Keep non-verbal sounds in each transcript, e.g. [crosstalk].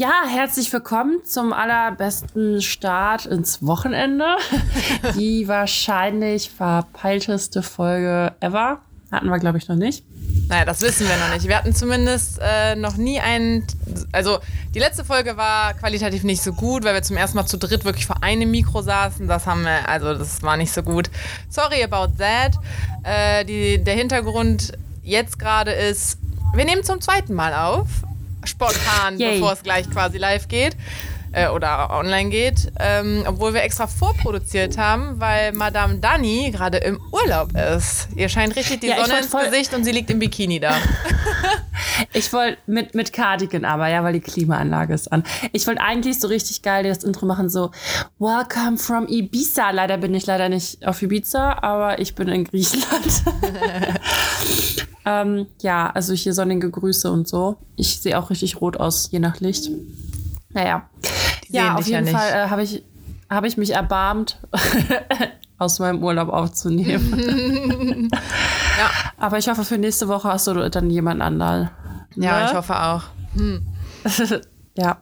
Ja, herzlich willkommen zum allerbesten Start ins Wochenende. [laughs] Die wahrscheinlich verpeilteste Folge ever. Hatten wir, glaube ich, noch nicht. Naja, das wissen wir noch nicht. Wir hatten zumindest äh, noch nie einen. Also, die letzte Folge war qualitativ nicht so gut, weil wir zum ersten Mal zu dritt wirklich vor einem Mikro saßen. Das haben wir, also, das war nicht so gut. Sorry about that. Äh, die, der Hintergrund jetzt gerade ist, wir nehmen zum zweiten Mal auf spontan, bevor es gleich quasi live geht äh, oder online geht, ähm, obwohl wir extra vorproduziert haben, weil Madame Dani gerade im Urlaub ist. Ihr scheint richtig die ja, Sonne ins Gesicht und sie liegt im Bikini da. [laughs] ich wollte mit, mit Cardigan aber, ja, weil die Klimaanlage ist an. Ich wollte eigentlich so richtig geil das Intro machen, so Welcome from Ibiza. Leider bin ich leider nicht auf Ibiza, aber ich bin in Griechenland. [laughs] ähm, ja, also hier sonnige Grüße und so. Ich sehe auch richtig rot aus, je nach Licht. Naja. ja, auf jeden ja Fall äh, habe ich, hab ich mich erbarmt, [laughs] aus meinem Urlaub aufzunehmen. [laughs] ja. Aber ich hoffe, für nächste Woche hast du dann jemand anderen. Ja, ne? ich hoffe auch. Hm. [laughs] ja.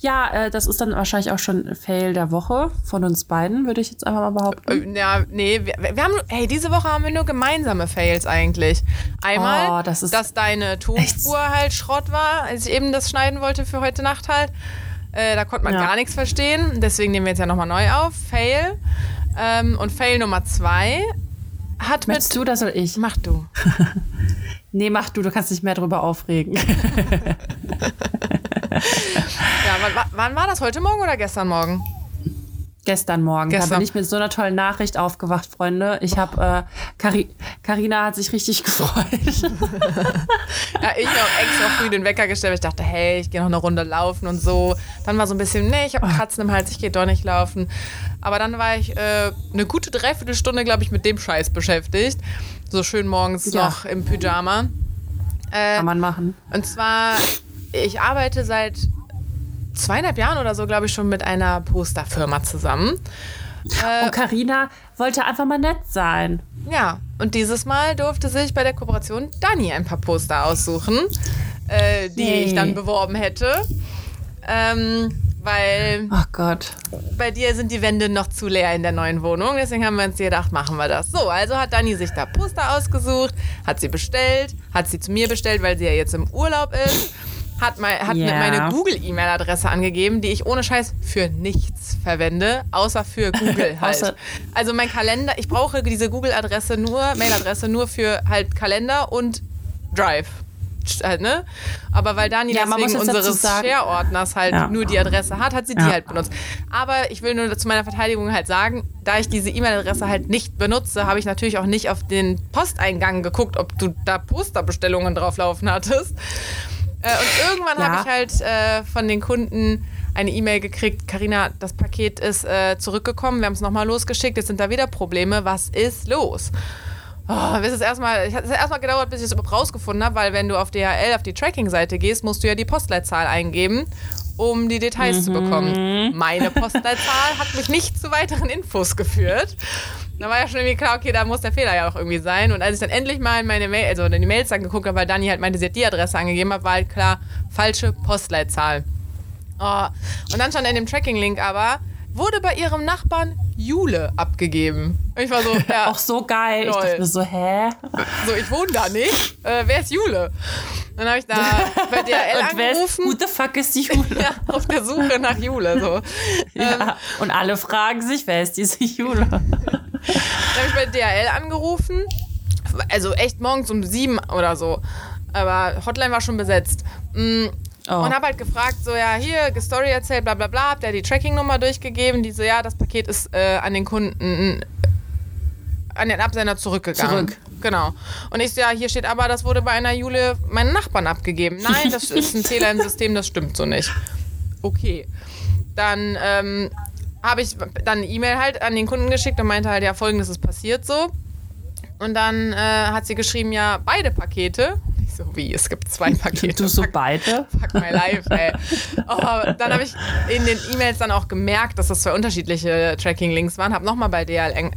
Ja, äh, das ist dann wahrscheinlich auch schon Fail der Woche von uns beiden, würde ich jetzt einfach mal behaupten. Äh, ja, nee, wir, wir, haben, hey, diese Woche haben wir nur gemeinsame Fails eigentlich. Einmal, oh, das dass deine Tonspur halt Schrott war, als ich eben das schneiden wollte für heute Nacht halt. Äh, da konnte man ja. gar nichts verstehen. Deswegen nehmen wir jetzt ja nochmal neu auf. Fail. Ähm, und Fail Nummer zwei hat Möchtest mit. du das oder ich? Mach du. [laughs] nee, mach du, du kannst dich mehr darüber aufregen. [laughs] [laughs] wann, war das? Heute Morgen oder gestern Morgen? Gestern Morgen. Gestern. Da bin ich mit so einer tollen Nachricht aufgewacht, Freunde. Ich habe, äh, Carina hat sich richtig [laughs] gefreut. [laughs] ja, ich habe extra früh den Wecker gestellt. Ich dachte, hey, ich gehe noch eine Runde laufen und so. Dann war so ein bisschen, nee, ich habe Kratzen im Hals, ich gehe doch nicht laufen. Aber dann war ich äh, eine gute Dreiviertelstunde, glaube ich, mit dem Scheiß beschäftigt. So schön morgens ja. noch im Pyjama. Äh, Kann man machen. Und zwar, ich arbeite seit zweieinhalb Jahren oder so, glaube ich, schon mit einer Posterfirma zusammen. Äh, und Karina wollte einfach mal nett sein. Ja, und dieses Mal durfte sich bei der Kooperation Dani ein paar Poster aussuchen, äh, die hey. ich dann beworben hätte. Ähm, weil Ach Gott. bei dir sind die Wände noch zu leer in der neuen Wohnung. Deswegen haben wir uns gedacht, machen wir das. So, also hat Dani sich da Poster ausgesucht, hat sie bestellt, hat sie zu mir bestellt, weil sie ja jetzt im Urlaub ist hat, mein, hat yeah. meine Google-E-Mail-Adresse angegeben, die ich ohne Scheiß für nichts verwende, außer für [laughs] Google halt. also mein Kalender, ich brauche diese Google-Adresse nur, Mail-Adresse nur für halt Kalender und Drive. Halt, ne? Aber weil Dani ja, deswegen unseres Share-Ordners halt ja. nur die Adresse hat, hat sie die halt benutzt. Aber ich will nur zu meiner Verteidigung halt sagen, da ich diese E-Mail-Adresse halt nicht benutze, habe ich natürlich auch nicht auf den Posteingang geguckt, ob du da Posterbestellungen drauflaufen hattest. Äh, und irgendwann ja. habe ich halt äh, von den Kunden eine E-Mail gekriegt, Karina, das Paket ist äh, zurückgekommen, wir haben es nochmal losgeschickt, jetzt sind da wieder Probleme, was ist los? Oh, es ist erstmal, es hat erstmal gedauert, bis ich es überhaupt rausgefunden habe, weil wenn du auf DHL auf die Tracking-Seite gehst, musst du ja die Postleitzahl eingeben, um die Details mhm. zu bekommen. Meine Postleitzahl hat mich nicht zu weiteren Infos geführt. Da war ja schon irgendwie klar, okay, da muss der Fehler ja auch irgendwie sein. Und als ich dann endlich mal in meine Mail, also in die Mails dann geguckt habe, weil Dani halt meinte, sie hat die Adresse angegeben hat, war halt klar, falsche Postleitzahl. Oh. Und dann stand in dem Tracking-Link aber, wurde bei ihrem Nachbarn Jule abgegeben. Und ich war so, ja. [laughs] Auch so geil. Lol. Ich dachte mir so, hä? So, ich wohne da nicht. Äh, wer ist Jule? Dann habe ich da [laughs] bei DHL und angerufen. Who the fuck ist Jule? [laughs] ja, auf der Suche nach Jule. So. Ja, ähm, und alle fragen sich, wer ist diese Jule? Dann habe ich bei DHL angerufen. Also echt morgens um sieben oder so. Aber Hotline war schon besetzt. Mm, oh. Und habe halt gefragt, so, ja, hier, Story erzählt, bla bla bla, habt ihr die Tracking-Nummer durchgegeben? Die so, ja, das Paket ist äh, an den Kunden, an den Absender zurückgegangen. Zurück. Genau. Und ich so, ja, hier steht aber, das wurde bei einer Jule meinen Nachbarn abgegeben. Nein, das ist ein [laughs] Fehler im System, das stimmt so nicht. Okay. Dann ähm, habe ich dann eine E-Mail halt an den Kunden geschickt und meinte halt, ja, folgendes ist passiert so. Und dann äh, hat sie geschrieben, ja, beide Pakete. [laughs] Ich so, wie, es gibt zwei Pakete. Du so beide? [laughs] Fuck my life, ey. Oh, dann habe ich in den E-Mails dann auch gemerkt, dass das zwei unterschiedliche Tracking-Links waren. Habe nochmal bei DHL,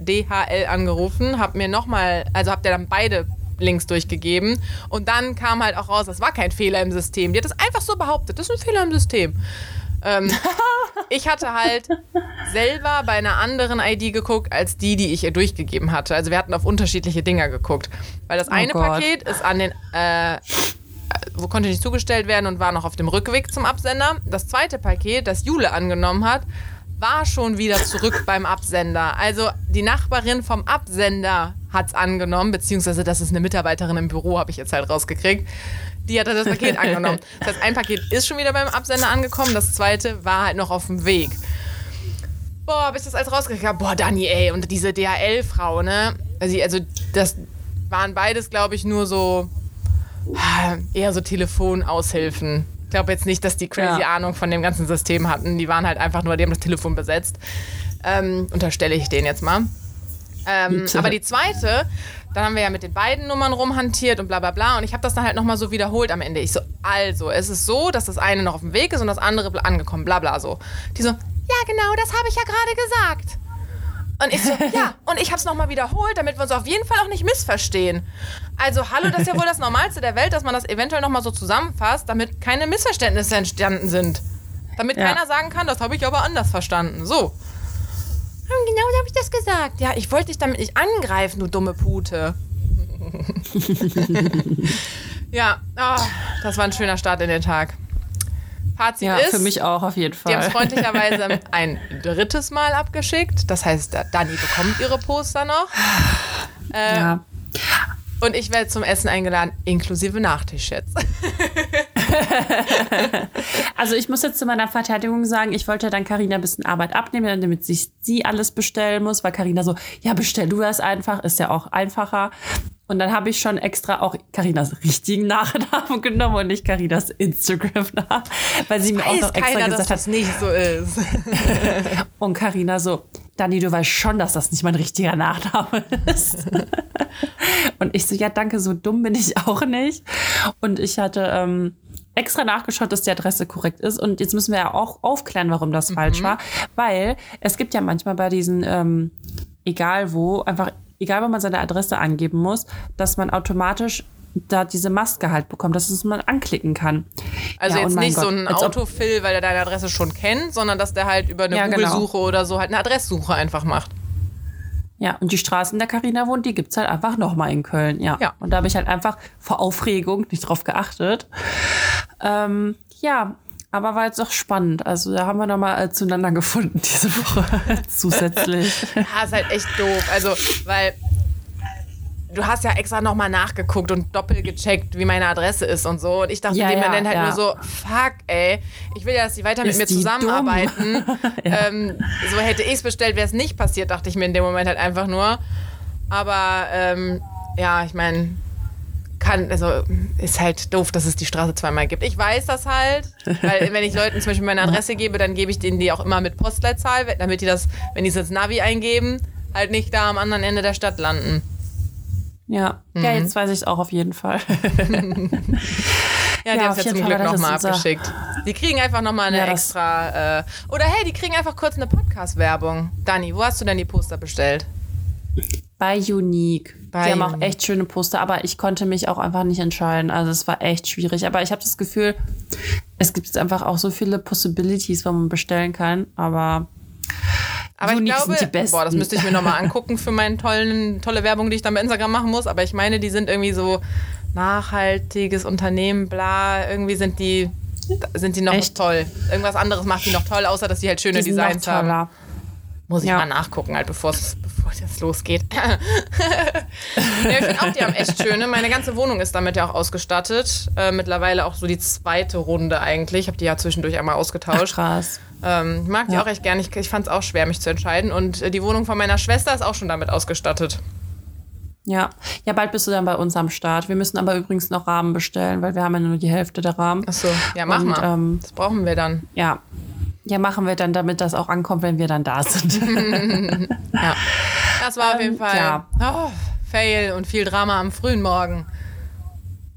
DHL angerufen, habe mir nochmal, also habe der dann beide links durchgegeben. Und dann kam halt auch raus, das war kein Fehler im System. Die hat das einfach so behauptet, das ist ein Fehler im System. Ähm, ich hatte halt selber bei einer anderen ID geguckt, als die, die ich ihr durchgegeben hatte. Also wir hatten auf unterschiedliche Dinger geguckt. Weil das oh eine Gott. Paket ist an den, äh, wo konnte nicht zugestellt werden und war noch auf dem Rückweg zum Absender. Das zweite Paket, das Jule angenommen hat, war schon wieder zurück beim Absender. Also die Nachbarin vom Absender hat es angenommen, beziehungsweise das ist eine Mitarbeiterin im Büro, habe ich jetzt halt rausgekriegt. Die hat das Paket [laughs] angenommen. Das heißt, ein Paket ist schon wieder beim Absender angekommen, das zweite war halt noch auf dem Weg. Boah, bis ich das alles rausgekriegt habe. Boah, Dani, ey, und diese DHL-Frau, ne? Also, also, das waren beides, glaube ich, nur so eher so Telefonaushilfen. Ich glaube jetzt nicht, dass die crazy ja. Ahnung von dem ganzen System hatten. Die waren halt einfach nur, die haben das Telefon besetzt. Ähm, unterstelle ich denen jetzt mal. Ähm, aber die zweite, dann haben wir ja mit den beiden Nummern rumhantiert und bla bla bla. Und ich habe das dann halt nochmal so wiederholt am Ende. Ich so, also, es ist so, dass das eine noch auf dem Weg ist und das andere angekommen, bla bla so. Die so, ja genau, das habe ich ja gerade gesagt. Und ich so, [laughs] ja, und ich habe es nochmal wiederholt, damit wir uns auf jeden Fall auch nicht missverstehen. Also, hallo, das ist ja wohl das Normalste der Welt, dass man das eventuell nochmal so zusammenfasst, damit keine Missverständnisse entstanden sind. Damit ja. keiner sagen kann, das habe ich aber anders verstanden. So. Genau so habe ich das gesagt. Ja, ich wollte dich damit nicht angreifen, du dumme Pute. [laughs] [laughs] ja, oh, das war ein schöner Start in den Tag. Fazit ja, ist, für mich auch auf jeden Fall. Die haben es freundlicherweise [laughs] ein drittes Mal abgeschickt. Das heißt, Dani bekommt ihre Poster noch. Äh, ja. Und ich werde zum Essen eingeladen, inklusive Nachtisch jetzt. [laughs] also ich muss jetzt zu meiner Verteidigung sagen, ich wollte dann Karina ein bisschen Arbeit abnehmen, damit sich sie alles bestellen muss, weil Karina so, ja, bestell du das einfach, ist ja auch einfacher. Und dann habe ich schon extra auch Karinas richtigen Nachnamen [laughs] genommen und nicht Karinas Instagram-Namen, weil sie mir auch noch extra keiner, gesagt dass hat, das nicht so ist. [laughs] und Karina so, Dani, du weißt schon, dass das nicht mein richtiger Nachname [laughs] ist. und ich so, ja, danke, so dumm bin ich auch nicht. Und ich hatte ähm, extra nachgeschaut, dass die Adresse korrekt ist. Und jetzt müssen wir ja auch aufklären, warum das mhm. falsch war. Weil es gibt ja manchmal bei diesen, ähm, egal wo, einfach egal wo man seine Adresse angeben muss, dass man automatisch da diese Maske halt bekommt, dass es man anklicken kann. Also ja, jetzt nicht Gott, so ein Autofill, weil er deine Adresse schon kennt, sondern dass der halt über eine ja, genau. Google-Suche genau. oder so halt eine Adresssuche einfach macht. Ja, und die Straße, in der Karina wohnt, die gibt es halt einfach nochmal in Köln, ja. ja. Und da habe ich halt einfach vor Aufregung nicht drauf geachtet. Ähm, ja, aber war jetzt auch spannend. Also da haben wir nochmal äh, zueinander gefunden diese Woche [laughs] zusätzlich. [laughs] Ja, ist halt echt doof. Also, weil du hast ja extra nochmal nachgeguckt und doppelt gecheckt, wie meine Adresse ist und so. Und ich dachte ja, dem ja, Moment halt ja. nur so, fuck, ey, ich will ja, dass die weiter ist mit mir zusammenarbeiten. [laughs] ja. ähm, so hätte ich es bestellt, wäre es nicht passiert, dachte ich mir in dem Moment halt einfach nur. Aber ähm, ja, ich meine, kann, also ist halt doof, dass es die Straße zweimal gibt. Ich weiß das halt, weil wenn ich Leuten zum Beispiel meine Adresse gebe, dann gebe ich denen die auch immer mit Postleitzahl, damit die das, wenn die es ins Navi eingeben, halt nicht da am anderen Ende der Stadt landen. Ja, mhm. ja, jetzt weiß ich es auch auf jeden Fall. [laughs] Ja, die ja, haben es ja zum Glück nochmal abgeschickt. Die kriegen einfach nochmal eine ja, extra. Äh, oder hey, die kriegen einfach kurz eine Podcast-Werbung. Dani, wo hast du denn die Poster bestellt? Bei Unique. Die haben auch echt schöne Poster, aber ich konnte mich auch einfach nicht entscheiden. Also es war echt schwierig. Aber ich habe das Gefühl, es gibt jetzt einfach auch so viele Possibilities, wo man bestellen kann. Aber aber Unique ich glaube, sind die besten. boah, das müsste ich mir nochmal angucken für meine tollen, tolle Werbung, die ich dann bei Instagram machen muss. Aber ich meine, die sind irgendwie so nachhaltiges Unternehmen, bla. Irgendwie sind die, sind die noch Echt? toll. Irgendwas anderes macht die noch toll, außer dass die halt schöne die Designs haben. Muss ich ja. mal nachgucken, halt, bevor es jetzt losgeht. [laughs] ja, ich finde auch, die haben echt schöne. Meine ganze Wohnung ist damit ja auch ausgestattet. Äh, mittlerweile auch so die zweite Runde eigentlich. Ich habe die ja zwischendurch einmal ausgetauscht. Ach, krass. Ähm, ich mag die ja. auch echt gerne. Ich, ich fand es auch schwer, mich zu entscheiden. Und äh, die Wohnung von meiner Schwester ist auch schon damit ausgestattet. Ja, ja, bald bist du dann bei uns am Start. Wir müssen aber übrigens noch Rahmen bestellen, weil wir haben ja nur die Hälfte der Rahmen. Ach so, ja, mach Und, mal. Ähm, das brauchen wir dann. Ja, ja, machen wir dann, damit das auch ankommt, wenn wir dann da sind. [laughs] ja. Das war auf jeden ähm, Fall ja. oh, Fail und viel Drama am frühen Morgen.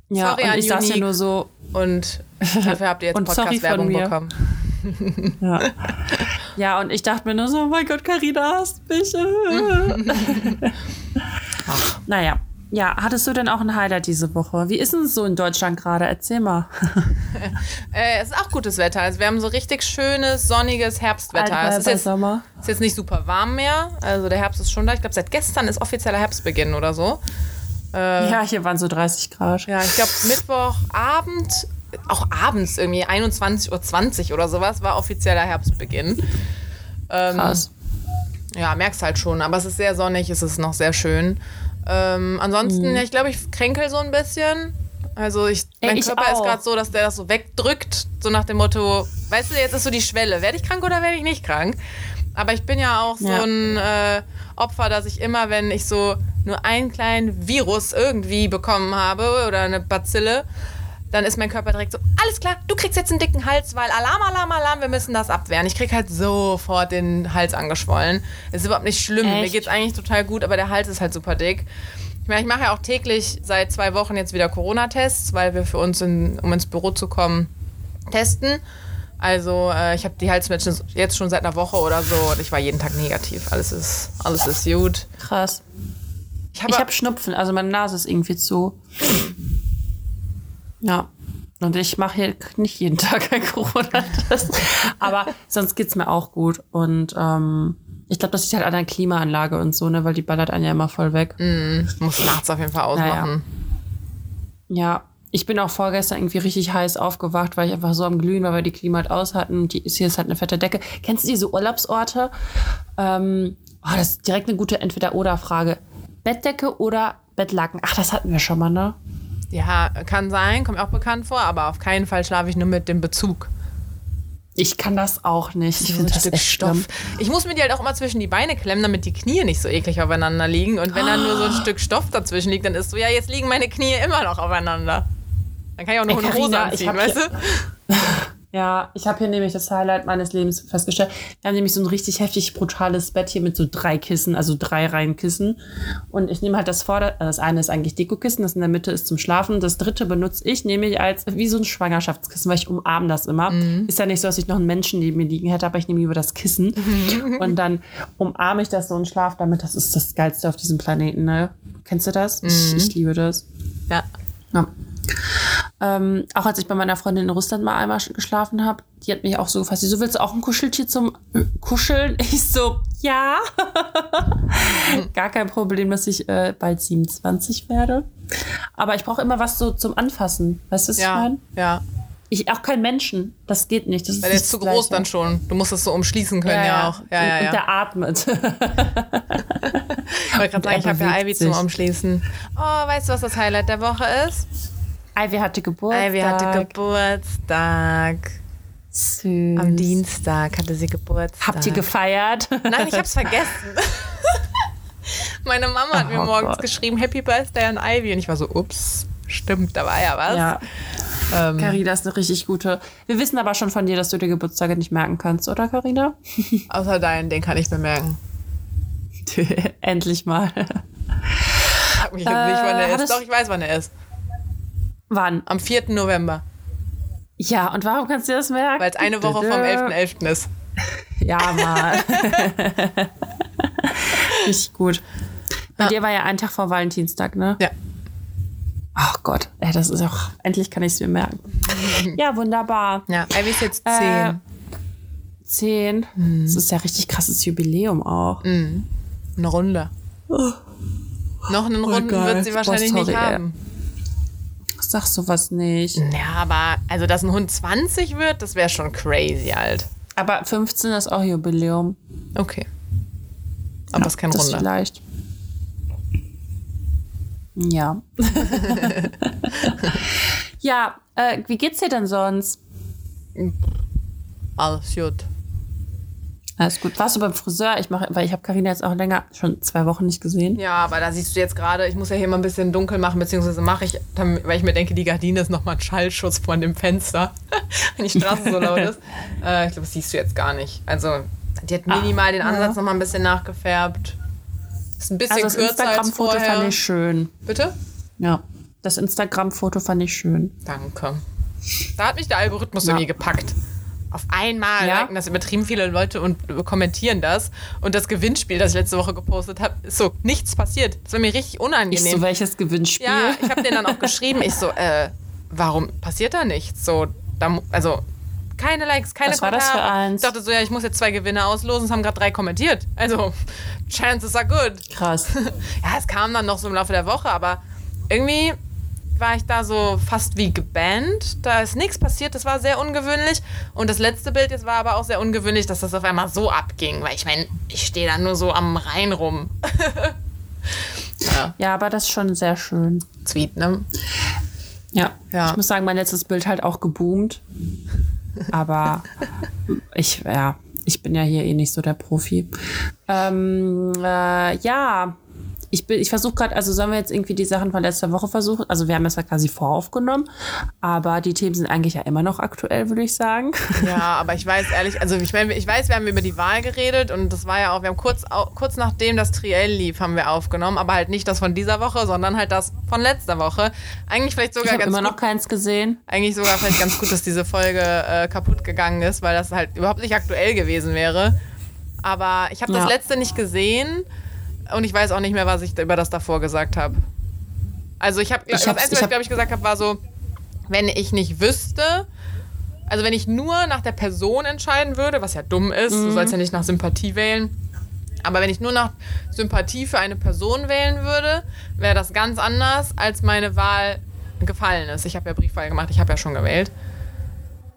Ja, sorry und ich saß ja nur so. Und dafür habt ihr jetzt [laughs] Podcast-Werbung bekommen. [laughs] ja. ja, und ich dachte mir nur so, oh mein Gott, Carina hasst mich. Ach. Naja, ja, hattest du denn auch ein Highlight diese Woche? Wie ist es so in Deutschland gerade? Erzähl mal. [laughs] äh, es ist auch gutes Wetter. Also wir haben so richtig schönes, sonniges Herbstwetter. Alter, es ist jetzt, Sommer. ist jetzt nicht super warm mehr. Also der Herbst ist schon da. Ich glaube, seit gestern ist offizieller Herbstbeginn oder so. Äh, ja, hier waren so 30 Grad. Ja, ich glaube, Mittwochabend, auch abends irgendwie, 21.20 Uhr oder sowas, war offizieller Herbstbeginn. Ähm, Krass. Ja, merkst halt schon. Aber es ist sehr sonnig, es ist noch sehr schön. Ähm, ansonsten, Mhm. ja, ich glaube, ich kränkel so ein bisschen. Also ich, mein ich Körper ist auch. gerade so, dass der das so wegdrückt, so nach dem Motto, weißt du, jetzt ist so die Schwelle, werde ich krank oder werde ich nicht krank? Aber ich bin ja auch so Ja. ein äh, Opfer, dass ich immer, wenn ich so nur einen kleinen Virus irgendwie bekommen habe oder eine Bazille, dann ist mein Körper direkt so, alles klar, du kriegst jetzt einen dicken Hals, weil Alarm, Alarm, Alarm, wir müssen das abwehren. Ich krieg halt sofort den Hals angeschwollen. Ist überhaupt nicht schlimm. Mir Echt? geht's eigentlich total gut, aber der Hals ist halt super dick. Ich meine, ich mache ja auch täglich seit zwei Wochen jetzt wieder Corona-Tests, weil wir für uns, in, um ins Büro zu kommen, testen. Also äh, ich habe die Halsmatchen jetzt schon seit einer Woche oder so und ich war jeden Tag negativ. Alles ist, alles ist gut. Krass. Ich habe Ich habe Schnupfen, also meine Nase ist irgendwie zu. Ja. Und ich mache hier nicht jeden [laughs] Tag ein Corona-Test. Aber sonst geht's mir auch gut. Und ähm, ich glaube, das liegt halt an der Klimaanlage und so, ne, weil die ballert einen ja immer voll weg. muss nachts auf jeden Fall ausmachen. Ja. Ich bin auch vorgestern irgendwie richtig heiß aufgewacht, weil ich einfach so am Glühen war, weil die Klima halt aus hatten. Und die ist hier ist halt eine fette Decke. Kennst du diese Urlaubsorte? Ähm, oh, das ist direkt eine gute Entweder-Oder-Frage. Bettdecke oder Bettlaken? Ach, das hatten wir schon mal, ne? Ja, kann sein, kommt mir auch bekannt vor, aber auf keinen Fall schlafe ich nur mit dem Bezug. Ich kann das auch nicht. Ich so finde ein das Stück echt Stoff. schlimm. Ich muss mir die halt auch immer zwischen die Beine klemmen, damit die Knie nicht so eklig aufeinander liegen. Und wenn dann nur so ein Stück Stoff dazwischen liegt, dann ist so, ja, jetzt liegen meine Knie immer noch aufeinander. Dann kann ich auch noch Ey, eine Hose Carina, anziehen, weißt du? [laughs] Ja, ich habe hier nämlich das Highlight meines Lebens festgestellt. Wir haben nämlich so ein richtig heftig brutales Bett hier mit so drei Kissen, also drei Reihen Kissen. Und ich nehme halt das Vorder-, äh, das eine ist eigentlich Dekokissen, das in der Mitte ist zum Schlafen. Das dritte benutze ich nämlich als wie so ein Schwangerschaftskissen, weil ich umarme das immer. Ist ja nicht so, dass ich noch einen Menschen neben mir liegen hätte, aber ich nehme lieber das Kissen. [laughs] Und dann umarme ich das so und schlafe damit. Das ist das Geilste auf diesem Planeten, ne? Kennst du das? Ich, ich liebe das. Ja. Ja. Ähm, auch als ich bei meiner Freundin in Russland mal einmal sch- geschlafen habe, die hat mich auch so gefasst. Die so, willst du auch ein Kuscheltier zum äh, Kuscheln? [laughs] Ich so, ja. [laughs] Gar kein Problem, dass ich äh, bald 27 werde. Aber ich brauche immer was so zum Anfassen. Weißt du, was ich Ja, meine? ja. Ich, auch kein Menschen. Das geht nicht. Das ist Weil der ist zu groß dann schon. Du musst es so umschließen können ja, auch. Ja, und, ja, und ja. der atmet. [laughs] Ich wollte gerade und sagen, ich habe ja Ivy zum. Umschließen. Oh, weißt du, was das Highlight der Woche ist? Ivy hatte Geburtstag. Ivy hatte Geburtstag. Süß. Am Dienstag hatte sie Geburtstag. Habt ihr gefeiert? Nein, ich hab's vergessen. [laughs] Meine Mama hat mir Oh morgens Gott. geschrieben, Happy Birthday an Ivy. Und ich war so, ups, stimmt, da war ja was. Ja. Ähm, Carina ist eine richtig gute. Wir wissen aber schon von dir, dass du dir Geburtstage nicht merken kannst, oder Carina? [laughs] außer deinen, den kann ich bemerken. [laughs] Endlich mal. Mich jetzt nicht, wann er ist. hattest- Doch, ich weiß, wann er ist. Wann? Am 4. November. Ja, und warum kannst du das merken? Weil es eine Woche vom 11.11. ist. Ja, mal. [laughs] richtig gut. Bei dir war ja ein Tag vor Valentinstag, ne? Ja. Ach Gott, ey, das ist auch. Endlich kann ich es mir merken. Ja, wunderbar. Ja, Ivy ist jetzt 10. Äh, Zehn. Das ist ja richtig krasses Jubiläum auch. Eine Runde. Noch einen Runden geil. wird sie Boah, wahrscheinlich sorry, nicht ey. Sag sowas nicht. Ja, aber also, dass ein Hund 20 wird, das wäre schon crazy alt. Aber 15 ist auch Jubiläum. Okay. Aber es ist kein das Runde. vielleicht. Ja. [laughs] ja, äh, wie geht's dir denn sonst? Alles gut. Alles gut. Warst du beim Friseur? Ich mache, weil ich habe Karina jetzt auch länger, schon zwei Wochen nicht gesehen. Ja, aber da siehst du jetzt gerade, ich muss ja hier mal ein bisschen dunkel machen, beziehungsweise mache ich, weil ich mir denke, die Gardine ist nochmal ein Schallschutz von dem Fenster, [laughs] wenn die Straße so laut [laughs] ist. Äh, ich glaube, das siehst du jetzt gar nicht. Also, die hat minimal den Ansatz noch mal ein bisschen nachgefärbt. Ist ein bisschen Also das kürzer als Instagram-Foto vorher. fand ich schön. Bitte? Ja. Das Instagram-Foto fand ich schön. Danke. Da hat mich der Algorithmus Ja. irgendwie gepackt. Auf einmal ja? liken das übertrieben viele Leute und kommentieren das. Und das Gewinnspiel, das ich letzte Woche gepostet habe, ist so, nichts passiert. Das war mir richtig unangenehm. Ich so, welches Gewinnspiel? Ja, ich habe denen dann auch geschrieben. Ich so, äh, warum passiert da nichts? So, da, also keine Likes, keine Was Kommentare. war das für eins? Ich dachte so, ja, ich muss jetzt zwei Gewinne auslosen. Es haben gerade drei kommentiert. Also, [laughs] chances are good. Krass. [laughs] ja, es kam dann noch so im Laufe der Woche, aber irgendwie war ich da so fast wie gebannt. Da ist nichts passiert, das war sehr ungewöhnlich. Und das letzte Bild jetzt war aber auch sehr ungewöhnlich, dass das auf einmal so abging. Weil ich meine, ich stehe da nur so am Rhein rum. [laughs] ja. ja, aber das ist schon sehr schön. Sweet, ne? Ja. ja. Ich muss sagen, mein letztes Bild halt auch geboomt. Aber [laughs] ich, ja, ich bin ja hier eh nicht so der Profi. Ähm, äh, ja, ich, ich versuche gerade, also sollen wir jetzt irgendwie die Sachen von letzter Woche versuchen? Also wir haben es ja quasi voraufgenommen, aber die Themen sind eigentlich ja immer noch aktuell, würde ich sagen. Ja, aber ich weiß ehrlich, also ich meine, ich weiß, wir haben über die Wahl geredet und das war ja auch, wir haben kurz, kurz nachdem das Triell lief, haben wir aufgenommen, aber halt nicht das von dieser Woche, sondern halt das von letzter Woche. Eigentlich vielleicht sogar ich ganz immer gut, noch keins gesehen. Eigentlich sogar vielleicht ganz gut, dass diese Folge äh, kaputt gegangen ist, weil das halt überhaupt nicht aktuell gewesen wäre. Aber ich habe das ja. letzte nicht gesehen. Und ich weiß auch nicht mehr, was ich über das davor gesagt habe. Also ich habe, das Einzige, was ich glaube ich gesagt habe, war so, wenn ich nicht wüsste, also wenn ich nur nach der Person entscheiden würde, was ja dumm ist, mhm. du sollst ja nicht nach Sympathie wählen, aber wenn ich nur nach Sympathie für eine Person wählen würde, wäre das ganz anders, als meine Wahl gefallen ist. Ich habe ja Briefwahl gemacht, ich habe ja schon gewählt.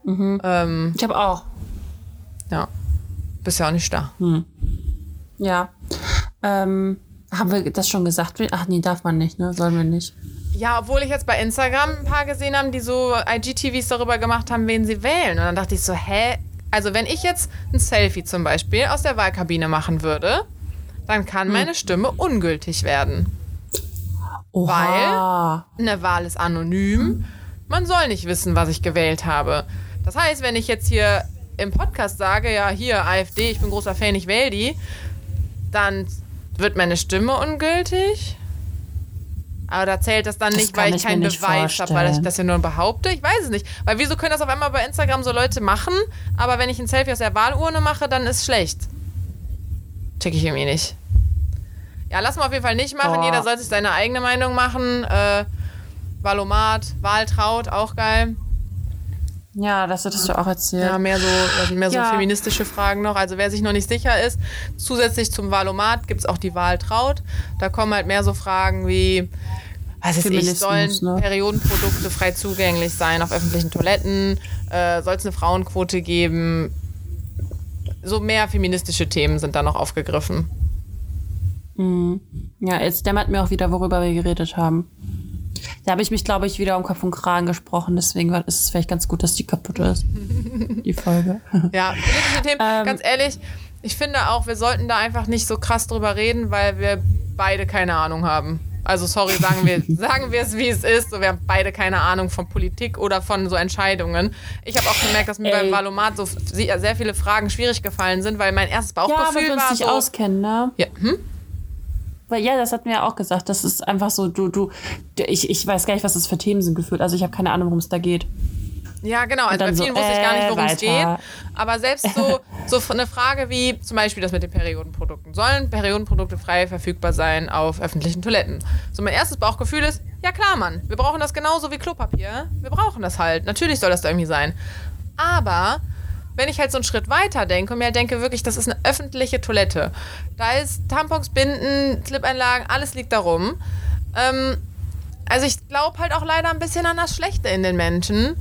Mhm. Ähm, ich habe auch. Ja. Bist ja auch nicht da. Hm. Ja. Ähm, haben wir das schon gesagt? Ach nee, darf man nicht, ne? Sollen wir nicht. Ja, obwohl ich jetzt bei Instagram ein paar gesehen habe, die so IGTVs darüber gemacht haben, wen sie wählen. Und dann dachte ich so, hä? Also wenn ich jetzt ein Selfie zum Beispiel aus der Wahlkabine machen würde, dann kann hm. meine Stimme ungültig werden. Oha. Weil eine Wahl ist anonym. Man soll nicht wissen, was ich gewählt habe. Das heißt, wenn ich jetzt hier im Podcast sage, ja, hier AfD, ich bin großer Fan, ich wähle die, dann wird meine Stimme ungültig? Aber da zählt das dann das nicht, weil ich, keinen Beweis habe, weil ich das ja nur behaupte. Ich weiß es nicht. Weil wieso können das auf einmal bei Instagram so Leute machen, aber wenn ich ein Selfie aus der Wahlurne mache, dann ist schlecht. Check ich irgendwie nicht. Ja, lass mal auf jeden Fall nicht machen. Oh. Jeder soll sich seine eigene Meinung machen. Äh, Wahlomat, Wahltraut, auch geil. Ja, das hattest du auch erzählt. Ja, mehr so, mehr so ja. feministische Fragen noch. Also wer sich noch nicht sicher ist, zusätzlich zum Wahlomat gibt es auch die Wahltraut. Da kommen halt mehr so Fragen wie, was ist ich, sollen ne? Periodenprodukte frei zugänglich sein auf öffentlichen Toiletten? Äh, Soll es eine Frauenquote geben? So mehr feministische Themen sind da noch aufgegriffen. Mhm. Ja, jetzt dämmert mir auch wieder, worüber wir geredet haben. Da habe ich mich, glaube ich, wieder um Kopf und Kragen gesprochen. Deswegen ist es vielleicht ganz gut, dass die kaputt ist. [laughs] die Folge. Ja, [laughs] politische Themen. Ähm, ganz ehrlich, ich finde auch, wir sollten da einfach nicht so krass drüber reden, weil wir beide keine Ahnung haben. Also sorry, sagen wir, [laughs] sagen wir es, wie es ist. So, wir haben beide keine Ahnung von Politik oder von so Entscheidungen. Ich habe auch gemerkt, dass mir Ey. beim Valomat so sehr viele Fragen schwierig gefallen sind, weil mein erstes Bauchgefühl ja, weil wir uns war nicht so, auskennen, ne? Ja. Hm? Weil ja, das hat mir ja auch gesagt. Das ist einfach so, du, du, ich, ich weiß gar nicht, was das für Themen sind gefühlt. Also ich habe keine Ahnung, worum es da geht. Ja, genau. Also bei vielen so, wusste ich gar nicht, worum es äh, geht. Aber selbst so, [laughs] so eine Frage wie zum Beispiel das mit den Periodenprodukten. Sollen Periodenprodukte frei verfügbar sein auf öffentlichen Toiletten? So mein erstes Bauchgefühl ist, ja klar, Mann, wir brauchen das genauso wie Klopapier. Wir brauchen das halt. Natürlich soll das da irgendwie sein. Aber wenn ich halt so einen Schritt weiter denke und mir denke, wirklich, das ist eine öffentliche Toilette. Da ist Tampons, Binden, Slip-Einlagen, alles liegt da rum. Ähm, also ich glaube halt auch leider ein bisschen an das Schlechte in den Menschen.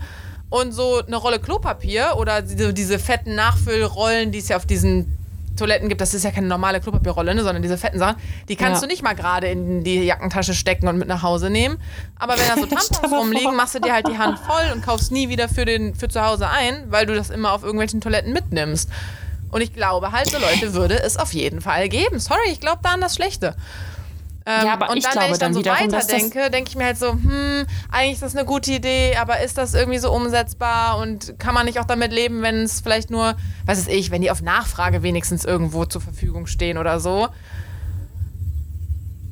Und so eine Rolle Klopapier oder diese fetten Nachfüllrollen, die es ja auf diesen Toiletten gibt, das ist ja keine normale Klopapierrolle, ne, sondern diese fetten Sachen, die kannst ja. du nicht mal gerade in die Jackentasche stecken und mit nach Hause nehmen. Aber wenn da so [laughs] Tampons rumliegen, machst du dir halt die Hand voll und kaufst nie wieder für, den, für zu Hause ein, weil du das immer auf irgendwelchen Toiletten mitnimmst. Und ich glaube halt, so Leute würde es auf jeden Fall geben. Sorry, ich glaube da an das Schlechte. Ähm, ja, aber und ich dann, glaube, wenn ich dann, dann so weiterdenke, denke ich mir halt so, hm, eigentlich ist das eine gute Idee, aber ist das irgendwie so umsetzbar und kann man nicht auch damit leben, wenn es vielleicht nur, was weiß ich, wenn die auf Nachfrage wenigstens irgendwo zur Verfügung stehen oder so.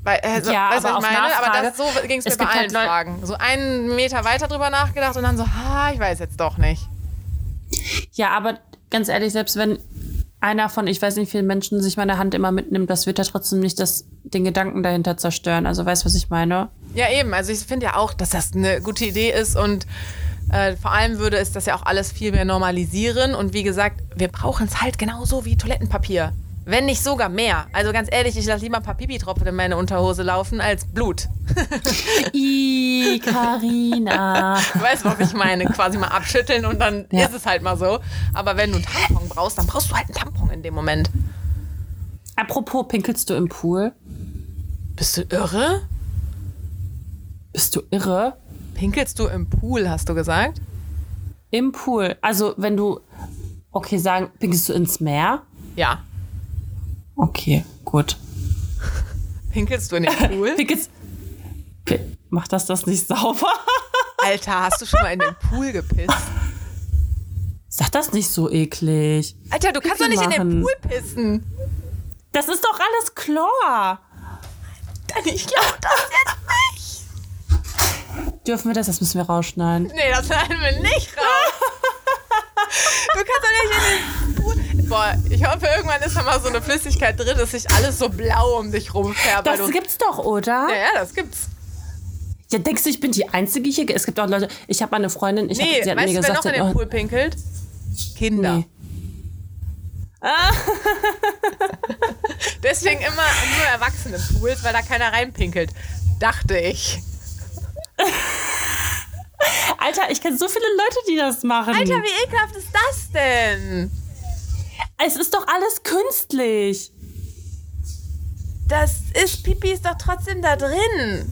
Weil, also, ja, weißt, aber was ich meine? Nachfrage, aber das, so ging es mir bei allen halt Fragen. So einen Meter weiter drüber nachgedacht und dann so, ha, ich weiß jetzt doch nicht. Ja, aber ganz ehrlich, selbst wenn einer von, ich weiß nicht, wie vielen Menschen sich meine Hand immer mitnimmt, das wird ja trotzdem nicht das, den Gedanken dahinter zerstören. Also weißt du, was ich meine? Ja, eben. Also ich finde ja auch, dass das eine gute Idee ist und äh, vor allem würde es das ja auch alles viel mehr normalisieren. Und wie gesagt, wir brauchen es halt genauso wie Toilettenpapier. Wenn nicht sogar mehr. Also ganz ehrlich, ich lasse lieber ein paar Pipi-Tropfen in meine Unterhose laufen als Blut. [laughs] Carina. Du weißt, was ich meine. Quasi mal abschütteln und dann ja. ist es halt mal so. Aber wenn du einen Tampon brauchst, dann brauchst du halt einen Tampon in dem Moment. Apropos, pinkelst du im Pool? Bist du irre? Bist du irre? Pinkelst du im Pool, hast du gesagt? Im Pool. Also, wenn du, okay, sagen, pinkelst du ins Meer? Ja. Okay, gut. [laughs] Pinkelst du in den Pool? [laughs] Pinkelst. Macht das das nicht [laughs] sauber? Alter, hast du schon mal in den Pool gepisst? Sag das nicht so eklig. Alter, du kannst doch nicht machen. in den Pool pissen. Das ist doch alles Chlor. Ich glaube das jetzt nicht. Dürfen wir das? Das müssen wir rausschneiden. Nee, das schneiden wir nicht raus. du kannst doch nicht in den Pool. Boah, ich hoffe, irgendwann ist da mal so eine Flüssigkeit drin, dass sich alles so blau um dich rumfärbt. Das gibt's doch, oder? Ja, ja, das gibt's. Ja, denkst du, ich bin die Einzige hier? Es gibt auch Leute, ich habe meine Freundin, ich nee, hab, sie hat weißt mir du, gesagt, wer noch in den Pool pinkelt? Kinder. Nee. Ah. [laughs] Deswegen immer nur Erwachsene-Pools, weil da keiner reinpinkelt. Dachte ich. Alter, ich kenne so viele Leute, die das machen. Alter, wie ekelhaft ist das denn? Es ist doch alles künstlich. Das ist, Pipi ist doch trotzdem da drin.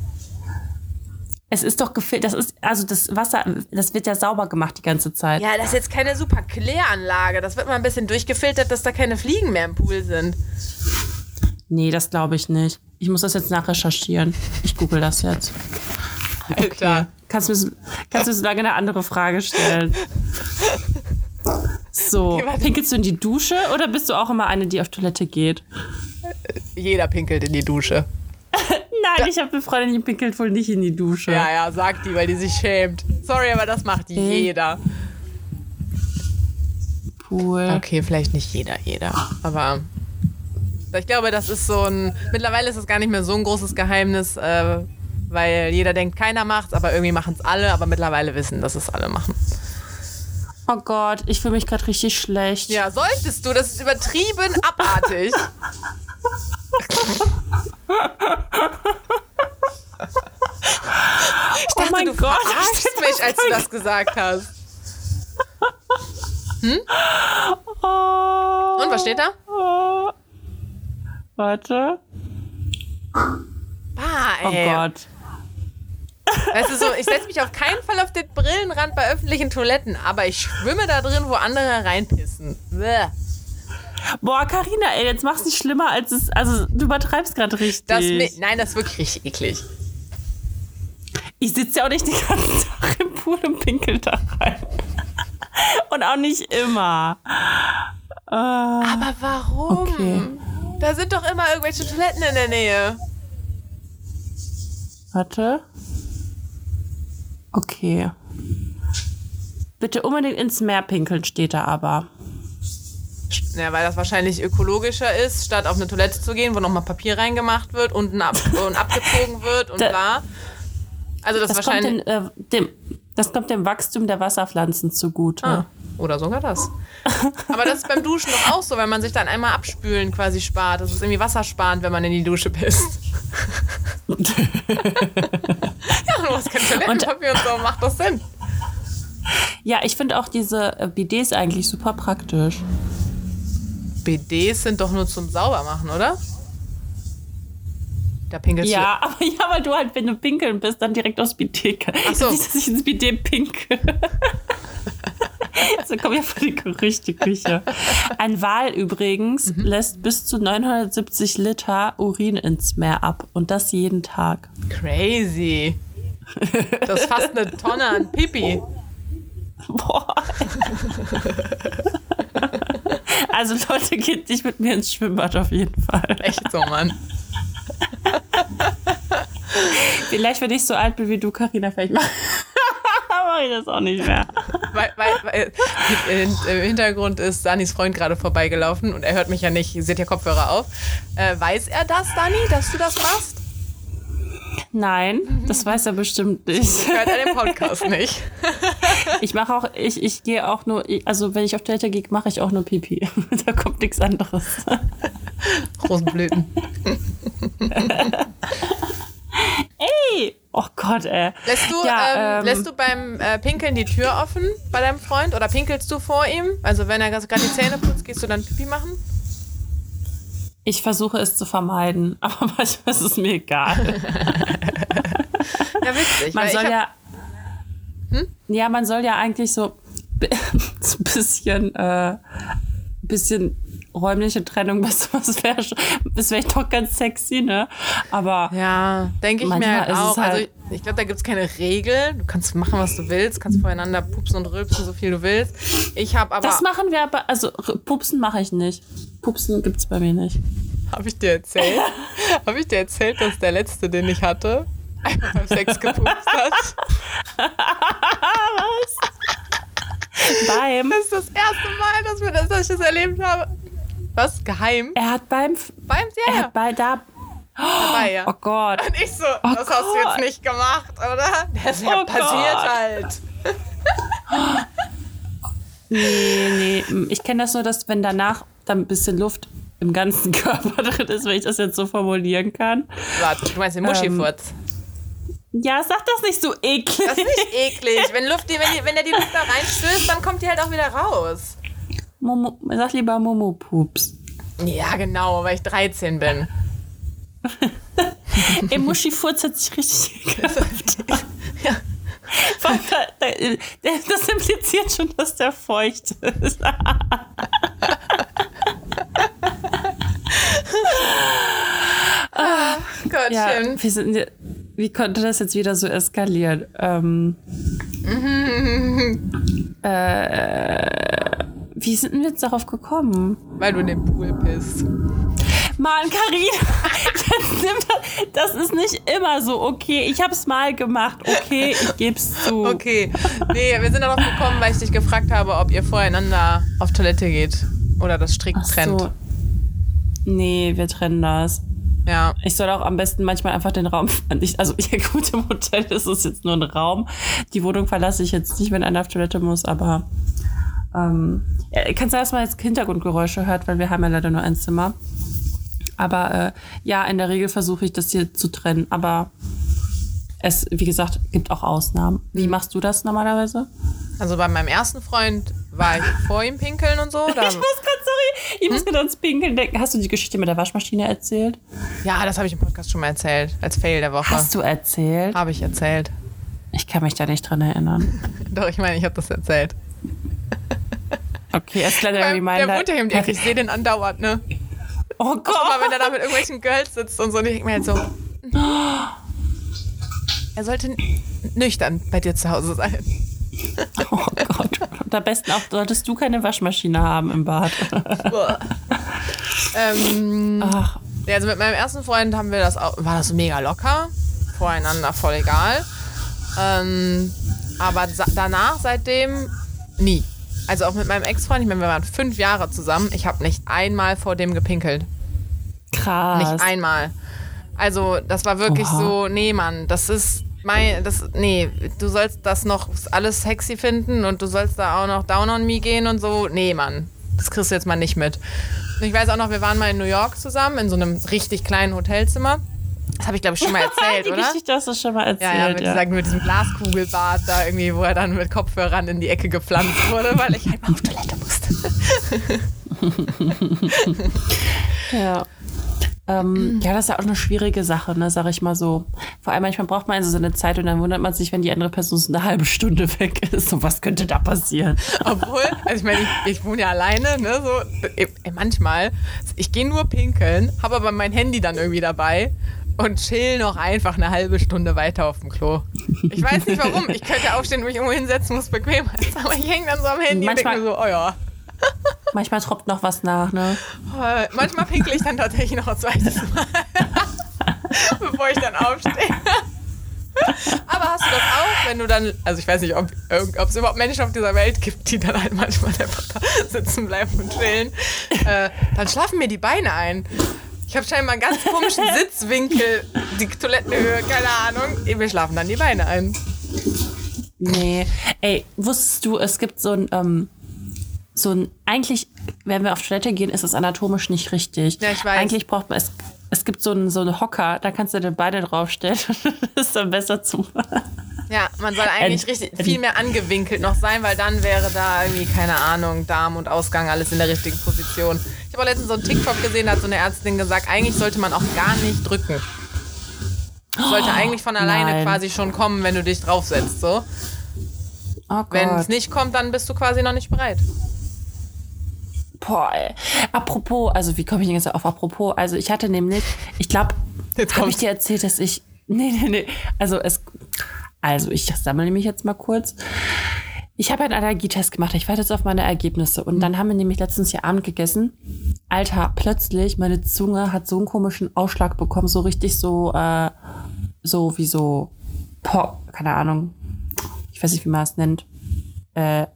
Es ist doch gefiltert, das ist, also das Wasser, das wird ja sauber gemacht die ganze Zeit. Ja, das ist jetzt keine super Kläranlage. Das wird mal ein bisschen durchgefiltert, dass da keine Fliegen mehr im Pool sind. Nee, das glaube ich nicht. Ich muss das jetzt nachrecherchieren. Ich google das jetzt. Alter. Okay. Kannst du mir, kannst du mir so lange eine andere Frage stellen? So, okay, pinkelst du in die Dusche oder bist du auch immer eine, die auf Toilette geht? Jeder pinkelt in die Dusche. Nein, ich habe eine Freundin, die pinkelt wohl nicht in die Dusche. Ja, ja, sagt die, weil die sich schämt. Sorry, aber das macht jeder. Pool. Okay, vielleicht nicht jeder, jeder. Aber ich glaube, das ist so ein. Mittlerweile ist es gar nicht mehr so ein großes Geheimnis, äh, weil jeder denkt, keiner macht's, aber irgendwie machen es alle, aber mittlerweile wissen, dass es alle machen. Oh Gott, ich fühle mich gerade richtig schlecht. Ja, solltest du. Das ist übertrieben abartig. [laughs] ich dachte, oh mein du Gott, verarschst mich, als du das gesagt hast. Hm? Oh. Und was steht da? Oh. Warte. Bah, ey. Oh Gott. Weißt du, so, ich setze mich auf keinen Fall auf den Brillenrand bei öffentlichen Toiletten, aber ich schwimme da drin, wo andere reinpissen. Bäh. Boah, Karina, ey, jetzt mach's nicht schlimmer, als es. Also, du übertreibst gerade richtig. Das, nein, das ist wirklich richtig eklig. Ich sitze ja auch nicht den ganzen [laughs] Tag im Pool und pinkel da rein. [laughs] Und auch nicht immer. Uh, Aber warum? Okay. Da sind doch immer irgendwelche Toiletten in der Nähe. Warte. Okay. Bitte unbedingt ins Meer pinkeln, steht da aber. Ja, weil das wahrscheinlich ökologischer ist, statt auf eine Toilette zu gehen, wo nochmal Papier reingemacht wird, unten ab und abgezogen wird und da, bla. Also das, das wahrscheinlich. Kommt den, äh, dem, das kommt dem Wachstum der Wasserpflanzen zugute. Ah, oder sogar das. Aber das ist beim Duschen doch auch so, wenn man sich dann einmal abspülen quasi spart. Das ist irgendwie wassersparend, wenn man in die Dusche pisst. [laughs] ja, du hast kein Toilettenpapier und, und so, macht das Sinn. Ja, ich finde auch diese äh, BDs eigentlich super praktisch. BDs sind doch nur zum Saubermachen, oder? Da pinkelst ja, du. [laughs] Aber, ja, weil du halt, wenn du pinkeln bist, dann direkt aufs BD. [laughs] Ach so. Nicht, dass ich ins BD pinke. [laughs] so kommen ja voll die Gerüchte Küche. Ein Wal übrigens mhm. lässt bis zu 970 Liter Urin ins Meer ab. Und das jeden Tag. Crazy. Das ist fast eine Tonne an Pipi. Boah. Also Leute, geht nicht mit mir ins Schwimmbad auf jeden Fall. Echt so, Mann. Vielleicht, wenn ich so alt bin wie du, Karina, vielleicht mache [laughs] mach ich das auch nicht mehr. weil, weil, weil im Hintergrund ist Danis Freund gerade vorbeigelaufen und er hört mich ja nicht, seht ja Kopfhörer auf. Äh, weiß er das, Dani, dass du das machst? Nein, das weiß er bestimmt nicht. Hört er den Podcast nicht. [laughs] ich mache auch, ich, ich gehe auch nur, also wenn ich auf Toilette gehe, mache ich auch nur Pipi. [laughs] da kommt nichts anderes. Rosenblüten. [laughs] Ey! Oh Gott, ey. Lässt du, ja, ähm, ähm, lässt du beim äh, Pinkeln die Tür offen bei deinem Freund oder pinkelst du vor ihm? Also wenn er gerade die Zähne putzt, gehst du dann Pipi machen? Ich versuche es zu vermeiden, [laughs] aber manchmal ist es mir egal. ja, witzig. Man soll ja. Hm? Ja, man soll ja eigentlich so, so [laughs] ein bisschen, äh, bisschen räumliche Trennung, [laughs] was, was wäre das wäre doch ganz sexy, ne? Aber. Ja, denke ich mir halt auch. Halt also ich, ich glaube, da gibt es keine Regel. Du kannst machen, was du willst, kannst voreinander pupsen und rülpsen, so viel du willst. Ich habe aber. Das machen wir aber, also pupsen mache ich nicht. Pupsen gibt es bei mir nicht. Habe ich dir erzählt? [laughs] habe ich dir erzählt, dass der letzte, den ich hatte, einfach beim Sex gepupst hat? [laughs] was? Beim. Das ist das erste Mal, dass, wir das, dass ich das erlebt habe. Was? Geheim? Er hat beim. Beim, ja. Er hat bei da. Dabei, ja. Oh Gott. Und ich so, oh das Gott. hast du jetzt nicht gemacht, oder? Das ist ja oh passiert Gott. halt. [laughs] nee, nee. Ich kenne das nur, dass wenn danach dann ein bisschen Luft im ganzen [laughs] Körper drin ist, wenn ich das jetzt so formulieren kann. Warte, du meinst den Muschifurz? Ähm, ja, sag das nicht so eklig. Das ist nicht [laughs] eklig. Wenn, Luft, wenn, die, wenn der die Luft da reinstößt, dann kommt die halt auch wieder raus. Momo, sag lieber Momo-Pups. Ja, genau, weil ich 13 bin. [laughs] Ey, Muschifurz hat sich richtig [laughs] ja. Das impliziert schon, dass der feucht ist. [laughs] ah, Gottchen. Ja, wie, sind, wie konnte das jetzt wieder so eskalieren? Ähm, äh, wie sind wir jetzt darauf gekommen? Weil du in den Pool bist. Mann, Karin, das ist nicht immer so okay. Ich hab's mal gemacht, okay, ich geb's zu. Okay, nee, wir sind darauf gekommen, weil ich dich gefragt habe, ob ihr voreinander auf Toilette geht oder das strikt Ach trennt. So. Nee, wir trennen das. Ja. Ich soll auch am besten manchmal einfach den Raum. Also, ja, gut, im Hotel ist es jetzt nur ein Raum. Die Wohnung verlasse ich jetzt nicht, wenn einer auf Toilette muss, aber ähm, ja, kann sein, dass man jetzt Hintergrundgeräusche hört, weil wir haben ja leider nur ein Zimmer. Aber äh, ja, in der Regel versuche ich das hier zu trennen. Aber es, wie gesagt, gibt auch Ausnahmen. Wie mhm. machst du das normalerweise? Also bei meinem ersten Freund war ich vor ihm pinkeln und so. [laughs] ich muss gerade, sorry, ich hm? muss gerade ans Pinkeln denken. Hast du die Geschichte mit der Waschmaschine erzählt? Ja, das habe ich im Podcast schon mal erzählt, als Fail der Woche. Hast du erzählt? Habe ich erzählt. Ich kann mich da nicht dran erinnern. [laughs] Doch, ich meine, ich habe das erzählt. [laughs] Okay, als kleiner Reminder. Der wohnt ja im Eck, ich sehe den andauernd, ne? [laughs] Oh Gott. Auch mal, wenn er da mit irgendwelchen Girls sitzt und so, und ich denke mir halt so, [gasps] er sollte nüchtern bei dir zu Hause sein. [laughs] Oh Gott. Und am besten auch solltest du keine Waschmaschine haben im Bad. ähm, Ach. Ja, also mit meinem ersten Freund haben wir das auch, war das mega locker, voreinander voll egal. Ähm, aber danach, seitdem, nie. Also auch mit meinem Ex-Freund, ich meine, wir waren fünf Jahre zusammen. Ich habe nicht einmal vor dem gepinkelt. Krass. Nicht einmal. Also das war wirklich Oha. so, nee, Mann, das ist mein, das, nee, du sollst das noch alles sexy finden und du sollst da auch noch down on me gehen und so. Nee, Mann, das kriegst du jetzt mal nicht mit. Ich weiß auch noch, wir waren mal in New York zusammen in so einem richtig kleinen Hotelzimmer. Das habe ich, glaube ich, schon mal [laughs] erzählt, die oder? Geschichte hast du schon mal erzählt. Ja, ja, mit, ja. Sagen, mit diesem Glaskugelbad da irgendwie, wo er dann mit Kopfhörern in die Ecke gepflanzt wurde, weil ich halt mal auf Toilette musste. [laughs] ja. Ähm, ja, das ist ja auch eine schwierige Sache, ne, sag ich mal so. Vor allem manchmal braucht man also so eine Zeit und dann wundert man sich, wenn die andere Person so eine halbe Stunde [laughs] weg ist. Und was könnte da passieren? Obwohl, also ich meine, ich, ich, wohne ja alleine, ne, so, ey, manchmal, ich gehe nur pinkeln, habe aber mein Handy dann irgendwie dabei und chill noch einfach eine halbe Stunde weiter auf dem Klo. Ich weiß nicht warum. Ich könnte aufstehen und mich irgendwo hinsetzen, muss bequem sein. Aber ich hänge dann so am Handy Manchmal, und denke mir so, oh ja. Manchmal tropft noch was nach, ne? Äh, manchmal pinkel ich dann tatsächlich noch ein zweites Mal. [laughs] bevor ich dann aufstehe. Aber hast du das auch, wenn du dann, also ich weiß nicht, ob, ob es überhaupt Menschen auf dieser Welt gibt, die dann halt manchmal einfach sitzen bleiben und chillen, äh, dann schlafen mir die Beine ein. Ich habe scheinbar einen ganz komischen [laughs] Sitzwinkel, die Toilettenhöhe, keine Ahnung. Wir schlafen dann die Beine ein. Nee. Ey, wusstest du, es gibt so ein, ähm, so ein, eigentlich, wenn wir auf Toilette gehen, ist es anatomisch nicht richtig. Ja, ich weiß. Eigentlich braucht man, es, es gibt so einen, so einen Hocker, da kannst du deine Beine draufstellen. [laughs] das ist dann besser zu. Ja, man soll eigentlich and, richtig viel mehr angewinkelt noch sein, weil dann wäre da irgendwie, keine Ahnung, Darm und Ausgang alles in der richtigen Position. Ich habe auch letztens so einen TikTok gesehen, da hat so eine Ärztin gesagt, eigentlich sollte man auch gar nicht drücken. Sollte eigentlich von alleine Nein. quasi schon kommen, wenn du dich draufsetzt, so. Oh wenn es nicht kommt, dann bist du quasi noch nicht bereit. Boah, ey. Apropos, also wie komme ich denn jetzt auf apropos? Also ich hatte nämlich, ich glaube, habe ich dir erzählt, dass ich, [laughs] nee, nee, nee, also es, also ich sammle mich jetzt mal kurz. Ich habe einen Allergietest gemacht. Ich warte jetzt auf meine Ergebnisse. Und dann haben wir nämlich letztens hier Abend gegessen. Alter, plötzlich, meine Zunge hat so einen komischen Ausschlag bekommen. So richtig so, äh, so wie so, Pop, keine Ahnung. Ich weiß nicht, wie man es nennt. Äh,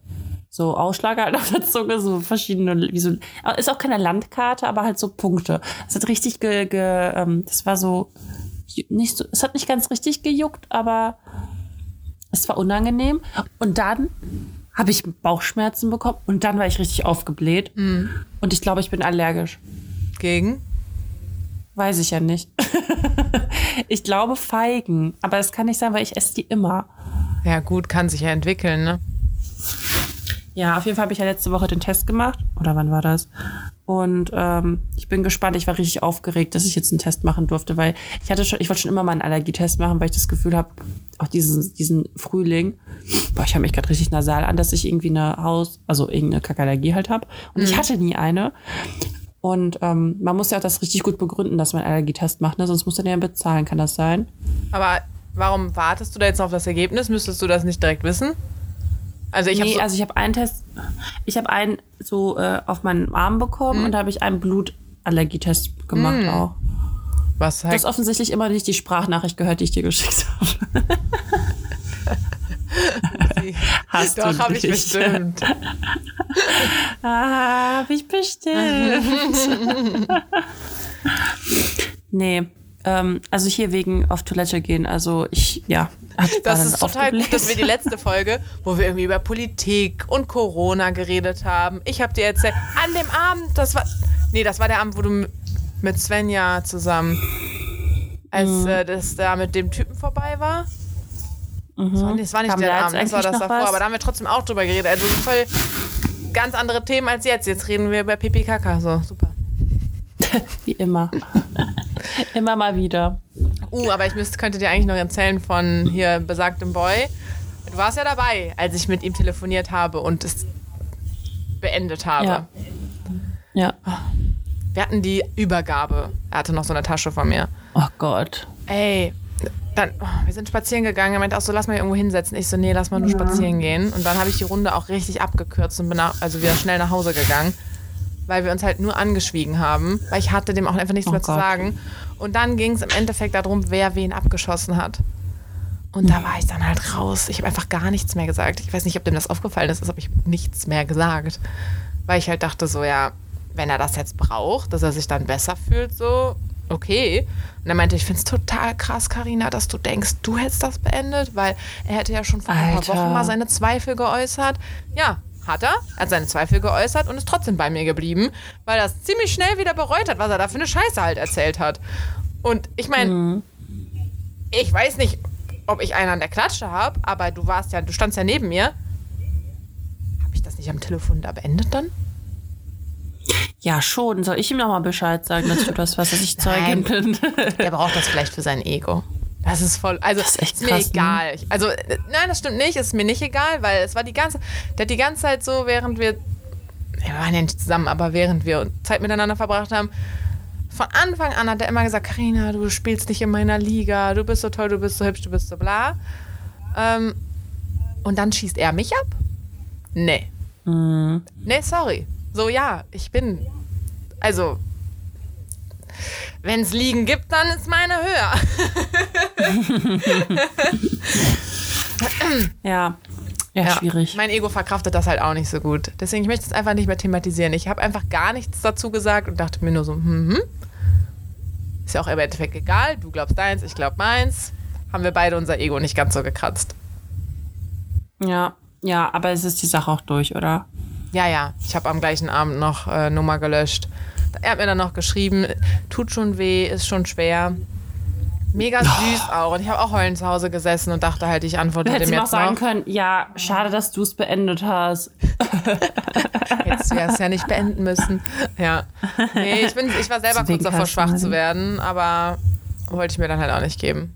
so Ausschlag halt [laughs] auf der Zunge, so verschiedene, wie so, ist auch keine Landkarte, aber halt so Punkte. Es hat richtig ge, ge ähm, das war so, nicht so, es hat nicht ganz richtig gejuckt, aber es war unangenehm. Und dann habe ich Bauchschmerzen bekommen und dann war ich richtig aufgebläht. Mhm. Und ich glaube, ich bin allergisch. Gegen? Weiß ich ja nicht. [laughs] ich glaube Feigen, aber das kann nicht sein, weil ich esse die immer. Ja, gut, kann sich ja entwickeln, ne? Ja, auf jeden Fall habe ich ja letzte Woche den Test gemacht. Oder wann war das? Und ähm, ich bin gespannt. Ich war richtig aufgeregt, dass ich jetzt einen Test machen durfte, weil ich hatte schon, ich wollte schon immer mal einen Allergietest machen, weil ich das Gefühl habe, auch diesen, diesen Frühling, boah, ich habe mich gerade richtig nasal an, dass ich irgendwie eine Haus, also irgendeine Kackallergie halt habe. Und mhm. ich hatte nie eine. Und ähm, man muss ja auch das richtig gut begründen, dass man einen Allergietest macht, ne? sonst muss man ja bezahlen, kann das sein? Aber warum wartest du da jetzt auf das Ergebnis? Müsstest du das nicht direkt wissen? Also ich nee, habe so also ich habe einen Test, ich habe einen so äh, auf meinen Arm bekommen mhm. und da habe ich einen Blutallergietest gemacht mhm. auch. Was heißt? Du hast offensichtlich immer nicht die Sprachnachricht gehört, die ich dir geschickt habe. [laughs] Hast Doch, habe [laughs] ich bestimmt. ah, habe ich bestimmt. nee, ähm, also hier wegen auf Toilette gehen. Also ich, ja. Das ist total gut, dass wir die [laughs] letzte Folge, wo wir irgendwie über Politik und Corona geredet haben. Ich habe dir erzählt, an dem Abend, das war, nee, das war der Abend, wo du mit Svenja zusammen, als mhm. äh, das da mit dem Typen vorbei war. Mhm. Das war nicht, das war nicht der Abend, das war das davor, was? aber da haben wir trotzdem auch drüber geredet. Also voll ganz andere Themen als jetzt. Jetzt reden wir über PPKK, so super. [laughs] Wie immer. [laughs] immer mal wieder. Uh, aber ich müsste, könnte dir eigentlich noch erzählen von hier besagtem Boy. Du warst ja dabei, als ich mit ihm telefoniert habe und es beendet habe. Ja. ja. Wir hatten die Übergabe. Er hatte noch so eine Tasche von mir. Oh Gott. Ey, dann, oh, wir sind spazieren gegangen. Er meinte auch so, lass mal irgendwo hinsetzen. Ich so, nee, lass mal nur ja. spazieren gehen. Und dann habe ich die Runde auch richtig abgekürzt und bin nach, also wieder schnell nach Hause gegangen weil wir uns halt nur angeschwiegen haben, weil ich hatte dem auch einfach nichts oh mehr Gott. zu sagen. Und dann ging es im Endeffekt darum, wer wen abgeschossen hat. Und da war ich dann halt raus. Ich habe einfach gar nichts mehr gesagt. Ich weiß nicht, ob dem das aufgefallen ist, aber ich habe nichts mehr gesagt. Weil ich halt dachte so, ja, wenn er das jetzt braucht, dass er sich dann besser fühlt, so, okay. Und er meinte, ich finde es total krass, Karina, dass du denkst, du hättest das beendet, weil er hätte ja schon vor Alter. ein paar Wochen mal seine Zweifel geäußert. Ja, hat er. Er hat seine Zweifel geäußert und ist trotzdem bei mir geblieben, weil er es ziemlich schnell wieder bereut hat, was er da für eine Scheiße halt erzählt hat. Und ich meine, mhm. ich weiß nicht, ob ich einen an der Klatsche habe, aber du warst ja, du standst ja neben mir. Habe ich das nicht am Telefon da beendet dann? Ja, schon. Soll ich ihm nochmal Bescheid sagen, dass du das was, ich Zeugin bin? Der braucht das vielleicht für sein Ego. Das ist voll, also ist, echt ist mir krass, ne? egal. Ne? Also, nein, das stimmt nicht, ist mir nicht egal, weil es war die ganze, der hat die ganze Zeit so, während wir, wir waren ja nicht zusammen, aber während wir Zeit miteinander verbracht haben, von Anfang an hat er immer gesagt, Karina, du spielst nicht in meiner Liga, du bist so toll, du bist so hübsch, du bist so bla. Ähm, und dann schießt er mich ab? Nee. Mhm. Nee, sorry. So, ja, ich bin, also, wenn es Liegen gibt, dann ist meine höher. [laughs] ja. Ja, ja, schwierig. Mein Ego verkraftet das halt auch nicht so gut. Deswegen, ich möchte es einfach nicht mehr thematisieren. Ich habe einfach gar nichts dazu gesagt und dachte mir nur so, hm, hm. Ist ja auch im Endeffekt egal. Du glaubst deins, ich glaub meins. Haben wir beide unser Ego nicht ganz so gekratzt. Ja, ja, aber es ist die Sache auch durch, oder? Ja, ja. Ich habe am gleichen Abend noch äh, Nummer gelöscht. Er hat mir dann noch geschrieben, tut schon weh, ist schon schwer. Mega süß oh. auch. Und ich habe auch heulend zu Hause gesessen und dachte halt, ich antworte dem jetzt noch. sagen können, ja, schade, dass du es beendet hast. Hättest du es ja nicht beenden müssen. Ja. Nee, ich, bin, ich war selber kurz davor, schwach zu werden, aber wollte ich mir dann halt auch nicht geben.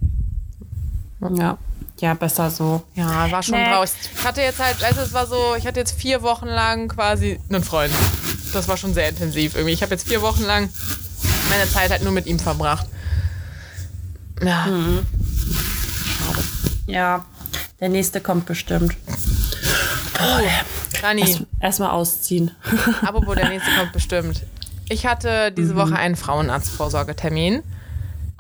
Ja. Ja, besser so. Ja, war schon nee. traurig. Ich hatte jetzt halt, also es war so, ich hatte jetzt vier Wochen lang quasi einen Freund. Das war schon sehr intensiv irgendwie. Ich habe jetzt vier Wochen lang meine Zeit halt nur mit ihm verbracht. Ja. Mhm. Ja, der nächste kommt bestimmt. Boah, Rani. Erstmal erst ausziehen. Apropos, der [laughs] nächste kommt bestimmt. Ich hatte diese mhm. Woche einen Frauenarztvorsorgetermin.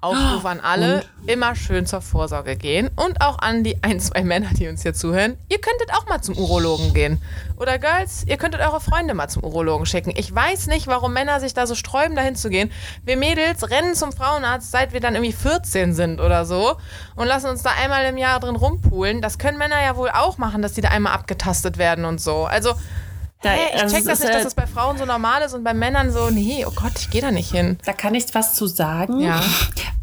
Aufruf an alle, und? immer schön zur Vorsorge gehen. Und auch an die ein, zwei Männer, die uns hier zuhören. Ihr könntet auch mal zum Urologen gehen. Oder Girls, ihr könntet eure Freunde mal zum Urologen schicken. Ich weiß nicht, warum Männer sich da so sträuben, dahin zu gehen. Wir Mädels rennen zum Frauenarzt, seit wir dann irgendwie 14 sind oder so. Und lassen uns da einmal im Jahr drin rumpulen. Das können Männer ja wohl auch machen, dass die da einmal abgetastet werden und so. Also da, hey, ich also check das nicht, dass es bei Frauen so normal ist und bei Männern so, nee, oh Gott, ich gehe da nicht hin. Da kann ich was zu sagen. Ja.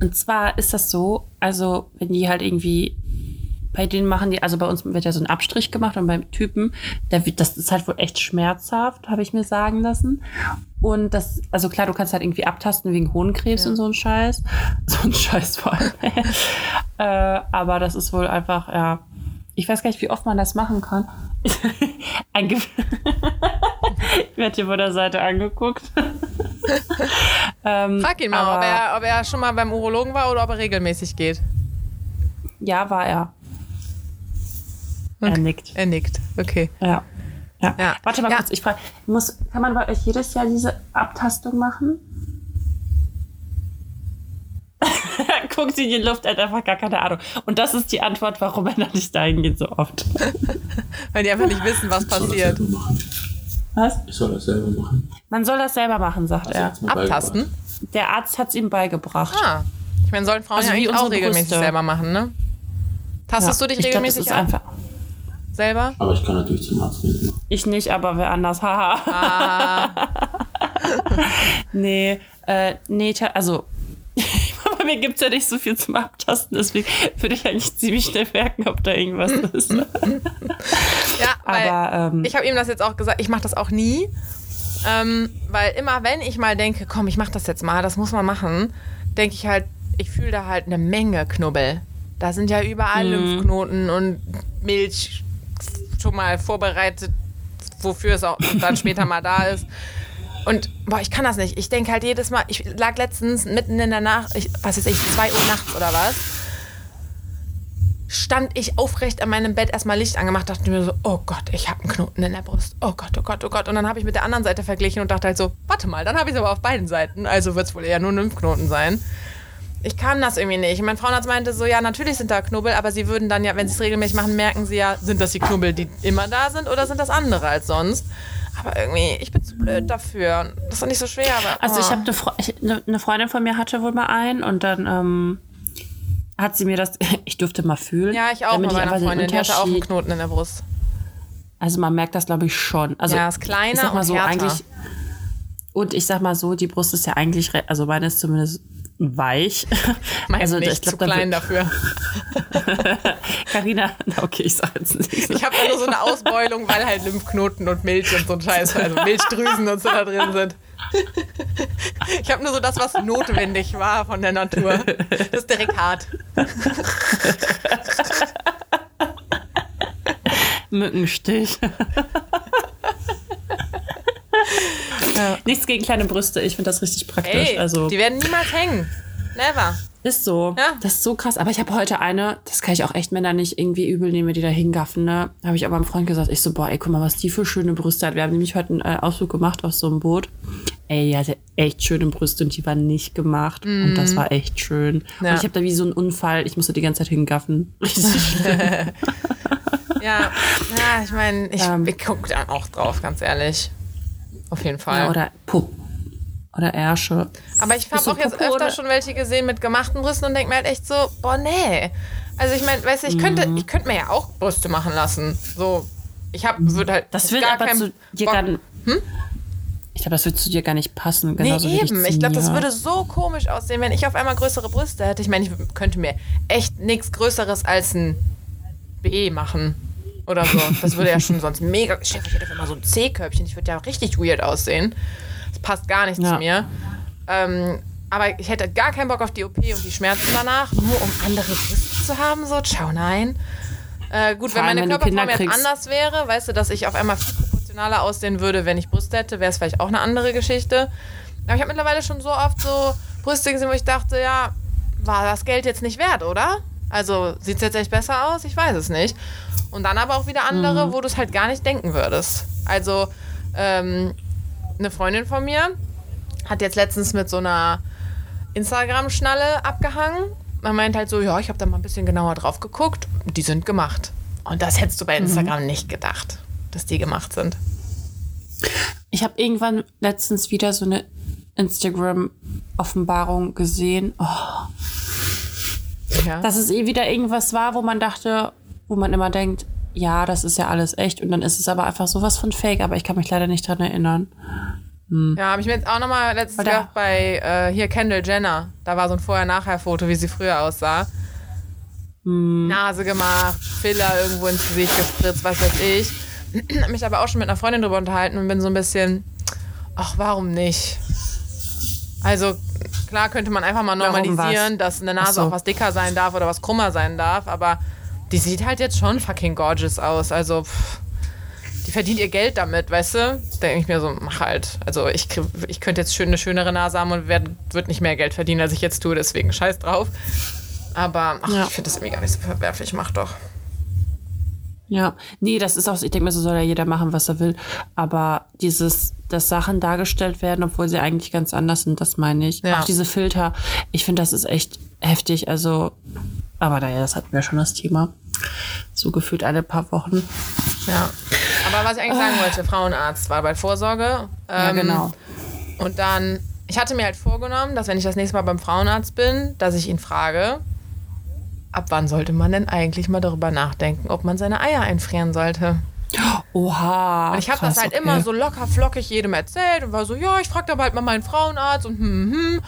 Und zwar ist das so, also wenn die halt irgendwie bei denen machen die, also bei uns wird ja so ein Abstrich gemacht und beim Typen, der wird, das ist halt wohl echt schmerzhaft, habe ich mir sagen lassen. Und das, also klar, du kannst halt irgendwie abtasten wegen Hohenkrebs ja. und so ein Scheiß. [laughs] So ein Scheiß vor allem. [laughs] äh, aber das ist wohl einfach, ja, ich weiß gar nicht, wie oft man das machen kann. [laughs] [laughs] ich werde hier von der Seite angeguckt. [laughs] ähm, Frag ihn mal, ob er, ob er schon mal beim Urologen war oder ob er regelmäßig geht. Ja, war er. Okay. Er nickt. Er nickt, okay. Ja. Ja. ja. Warte mal ja. kurz, ich frage, kann man bei euch jedes Jahr diese Abtastung machen? [laughs] Guckt sie in die Luft, er hat einfach gar keine Ahnung. Und das ist die Antwort, warum er noch nicht dahin geht so oft. [laughs] Weil die einfach nicht wissen, was passiert. Was? Ich soll das selber machen. Man soll das selber machen, sagt er. Abtasten? Der Arzt hat es ihm beigebracht. Ah. Ich meine, sollen Frauen also ja eigentlich auch regelmäßig Brüste. selber machen, ne? Tastest ja, du dich regelmäßig glaub, einfach selber? Aber ich kann natürlich zum Arzt gehen. Ich nicht, aber wer anders. Haha. ah. [laughs] nee, äh, nee, also bei [laughs] mir gibt es ja nicht so viel zum Abtasten, deswegen würde ich eigentlich ziemlich schnell merken, ob da irgendwas [laughs] ist. ja, aber ähm, ich habe ihm das jetzt auch gesagt, ich mache das auch nie. Ähm, weil immer, wenn ich mal denke, komm, ich mache das jetzt mal, das muss man machen, denke ich halt, ich fühle da halt eine Menge Knubbel. Da sind ja überall mhm. Lymphknoten und Milch schon mal vorbereitet, wofür es auch dann später mal da ist. [laughs] Und boah, ich kann das nicht. Ich denke halt jedes Mal, ich lag letztens mitten in der Nacht, ich, was ist ich, zwei Uhr nachts oder was, stand ich aufrecht an meinem Bett, erstmal Licht angemacht, dachte mir so, oh Gott, ich habe einen Knoten in der Brust. Oh Gott, oh Gott, oh Gott. Und dann habe ich mit der anderen Seite verglichen und dachte halt so, warte mal, dann habe ich es aber auf beiden Seiten. Also wird es wohl eher nur ein Lymphknoten sein. Ich kann das irgendwie nicht. Mein Frauenarzt meinte so, ja, natürlich sind da Knubbel, aber sie würden dann ja, wenn sie es regelmäßig machen, merken sie ja, sind das die Knubbel, die immer da sind oder sind das andere als sonst? Aber irgendwie, ich bin zu blöd dafür. Das ist doch nicht so schwer. Aber, oh. Also ich oh. habe eine, Fre ne, eine Freundin von mir hatte wohl mal einen und dann ähm, hat sie mir das, [laughs] ich durfte mal fühlen. Ja, ich auch bei meiner Freundin, die hatte auch einen Knoten in der Brust. Also man merkt das, glaube ich, schon. Also, ja, ist kleiner ich sag mal und so, härter. eigentlich Und ich sag mal so, die Brust ist ja eigentlich, also meine ist zumindest weich. [laughs] Meine also, nicht, ich glaub, zu klein dafür. [laughs] Carina, okay, ich sag jetzt nicht. Ich habe nur so eine Ausbeulung, weil halt Lymphknoten und Milch und so ein Scheiß, also Milchdrüsen und so da drin sind. Ich habe nur so das, was notwendig war von der Natur. Das ist direkt hart. [laughs] Mückenstich. [laughs] Ja. Nichts gegen kleine Brüste, ich finde das richtig praktisch. Ey, also, die werden niemals hängen. Never. Ist so. Ja. Das ist so krass. Aber ich habe heute eine, das kann ich auch echt Männer nicht irgendwie übel nehmen, die da hingaffen. Ne? Habe ich aber meinem Freund gesagt, ich so, boah, ey, guck mal, was die für schöne Brüste hat. Wir haben nämlich heute einen äh, Ausflug gemacht auf so einem Boot. ey, die hatte echt schöne Brüste und die waren nicht gemacht. Mm. Und das war echt schön. Ja. Und ich habe da wie so einen Unfall, ich musste die ganze Zeit hingaffen. Richtig [laughs] [laughs] ja. ja, ich meine, ich, ähm, ich gucke da auch drauf, ganz ehrlich. Auf jeden Fall. Ja, oder Pupp. Oder Ärsche. Aber ich habe auch jetzt Puppe öfter schon welche gesehen mit gemachten Brüsten und denke mir halt echt so, boah, nee. Also ich meine, weißt du, ich könnte, mhm. ich könnte mir ja auch Brüste machen lassen. So, ich habe, würde halt. Das wird aber zu dir gar hm? Ich glaube, das würde zu dir gar nicht passen. Genauso nee, eben. Ich glaube, das würde so komisch aussehen, wenn ich auf einmal größere Brüste hätte. Ich meine, ich könnte mir echt nichts Größeres als ein B machen. Oder so. Das würde ja schon sonst mega. Ich hätte immer so ein C-Körbchen. Ich würde ja richtig weird aussehen. Das passt gar nicht ja. zu mir. Ähm, aber ich hätte gar keinen Bock auf die OP und die Schmerzen danach, nur um andere Brüste zu haben. So, ciao, nein. Äh, gut, Vor wenn meine Körperform jetzt anders wäre, weißt du, dass ich auf einmal viel proportionaler aussehen würde, wenn ich Brüste hätte, wäre es vielleicht auch eine andere Geschichte. Aber ich habe mittlerweile schon so oft so Brüste gesehen, wo ich dachte, ja, war das Geld jetzt nicht wert, oder? Also sieht es jetzt echt besser aus? Ich weiß es nicht. Und dann aber auch wieder andere, mhm. wo du es halt gar nicht denken würdest. Also ähm, eine Freundin von mir hat jetzt letztens mit so einer Instagram-Schnalle abgehangen. Man meint halt so, ja, ich habe da mal ein bisschen genauer drauf geguckt. Die sind gemacht. Und das hättest du bei mhm. Instagram mhm. nicht gedacht dass die gemacht sind. Ich habe irgendwann letztens wieder so eine Instagram-Offenbarung gesehen. Oh. Ja. Dass es eh wieder irgendwas war, wo man dachte, wo man immer denkt, ja, das ist ja alles echt. Und dann ist es aber einfach sowas von fake, aber ich kann mich leider nicht dran erinnern. Hm. Ja, habe ich mir jetzt auch nochmal letztens gedacht bei äh, hier Kendall Jenner. Da war so ein Vorher-Nachher-Foto, wie sie früher aussah. Hm. Nase gemacht, Filler irgendwo ins Gesicht gespritzt, was weiß ich [clears throat] habe mich aber auch schon mit einer Freundin drüber unterhalten und bin so ein bisschen, ach, warum nicht? Also klar könnte man einfach mal normalisieren, dass eine Nase so. auch was dicker sein darf oder was krummer sein darf, aber die sieht halt jetzt schon fucking gorgeous aus. Also pff, die verdient ihr Geld damit, weißt du? Da denke ich mir so, mach halt. Also ich, ich könnte jetzt schön eine schönere Nase haben und werd, wird nicht mehr Geld verdienen, als ich jetzt tue, deswegen scheiß drauf. Aber ach, ja. ich finde das irgendwie gar nicht so verwerflich, mach doch. Ja, nee, das ist auch, ich denke mir, so soll ja jeder machen, was er will. Aber dieses, dass Sachen dargestellt werden, obwohl sie eigentlich ganz anders sind, das meine ich. Ja. Auch diese Filter, ich finde, das ist echt heftig. Also, aber naja, das hatten wir schon das Thema. So gefühlt alle paar Wochen. Ja. Aber was ich eigentlich sagen wollte, Frauenarzt war bei Vorsorge. Ähm, ja, genau. Und dann, ich hatte mir halt vorgenommen, dass wenn ich das nächste Mal beim Frauenarzt bin, dass ich ihn frage, ab wann sollte man denn eigentlich mal darüber nachdenken, ob man seine Eier einfrieren sollte? Oha. Und ich habe das halt okay. immer so locker flockig jedem erzählt und war so, ja, ich frage da bald mal meinen Frauenarzt und hm, hm, hm.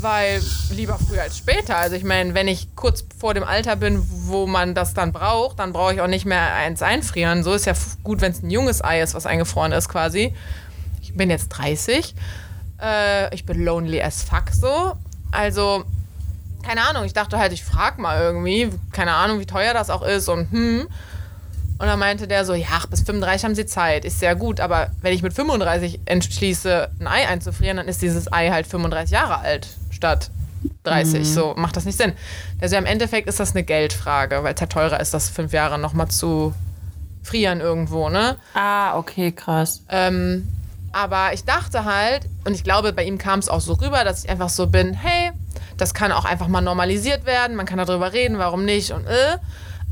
Weil lieber früher als später. Also ich meine, wenn ich kurz vor dem Alter bin, wo man das dann braucht, dann brauche ich auch nicht mehr eins einfrieren. So ist ja gut, wenn es ein junges Ei ist, was eingefroren ist quasi. Ich bin jetzt 30. Äh, ich bin lonely as fuck so. Also keine Ahnung, ich dachte halt, ich frag mal irgendwie, keine Ahnung, wie teuer das auch ist und hm. Und dann meinte der so, ja, bis 35 haben sie Zeit, ist sehr gut, aber wenn ich mit 35 entschließe, ein Ei einzufrieren, dann ist dieses Ei halt 35 Jahre alt statt 30. Mhm. So macht das nicht Sinn. Also im Endeffekt ist das eine Geldfrage, weil es halt teurer ist, das fünf Jahre nochmal zu frieren irgendwo, ne? Ah, okay, krass. Ähm, aber ich dachte halt, und ich glaube, bei ihm kam es auch so rüber, dass ich einfach so bin, hey, das kann auch einfach mal normalisiert werden, man kann darüber reden, warum nicht und äh.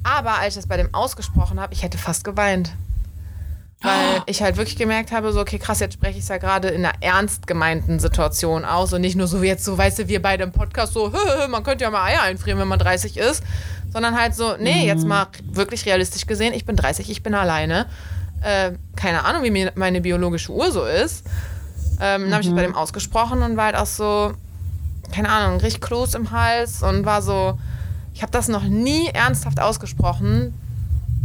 Aber als ich das bei dem ausgesprochen habe, ich hätte fast geweint. Weil [gasps] ich halt wirklich gemerkt habe, so, okay, krass, jetzt spreche ich es ja gerade in einer ernst gemeinten Situation aus und nicht nur so wie jetzt so, weißt du, wir beide im Podcast so, [laughs] man könnte ja mal Eier einfrieren, wenn man 30 ist, sondern halt so, nee, mhm. jetzt mal wirklich realistisch gesehen, ich bin 30, ich bin alleine. Äh, keine Ahnung, wie meine biologische Uhr so ist. Ähm, dann habe ich das bei mhm. dem ausgesprochen und war halt auch so, keine Ahnung, richtig Kloß im Hals und war so, ich habe das noch nie ernsthaft ausgesprochen.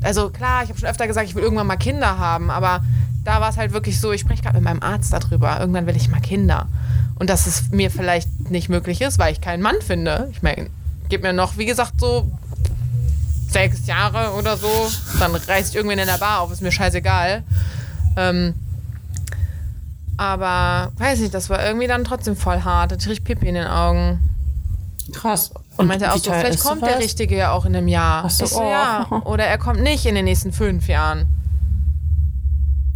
Also klar, ich habe schon öfter gesagt, ich will irgendwann mal Kinder haben, aber da war es halt wirklich so, ich spreche gerade mit meinem Arzt darüber, irgendwann will ich mal Kinder. Und dass es mir vielleicht nicht möglich ist, weil ich keinen Mann finde. Ich meine, gib mir noch, wie gesagt, so sechs Jahre oder so, dann reiß ich irgendwen in der Bar auf, ist mir scheißegal. Ähm, aber weiß nicht, das war irgendwie dann trotzdem voll hart. Da hatte ich Pipi in den Augen. Krass. Und meinte auch so, vielleicht kommt der Richtige ja auch in einem Jahr. Ach so, so, ja. Oder er kommt nicht in den nächsten fünf Jahren.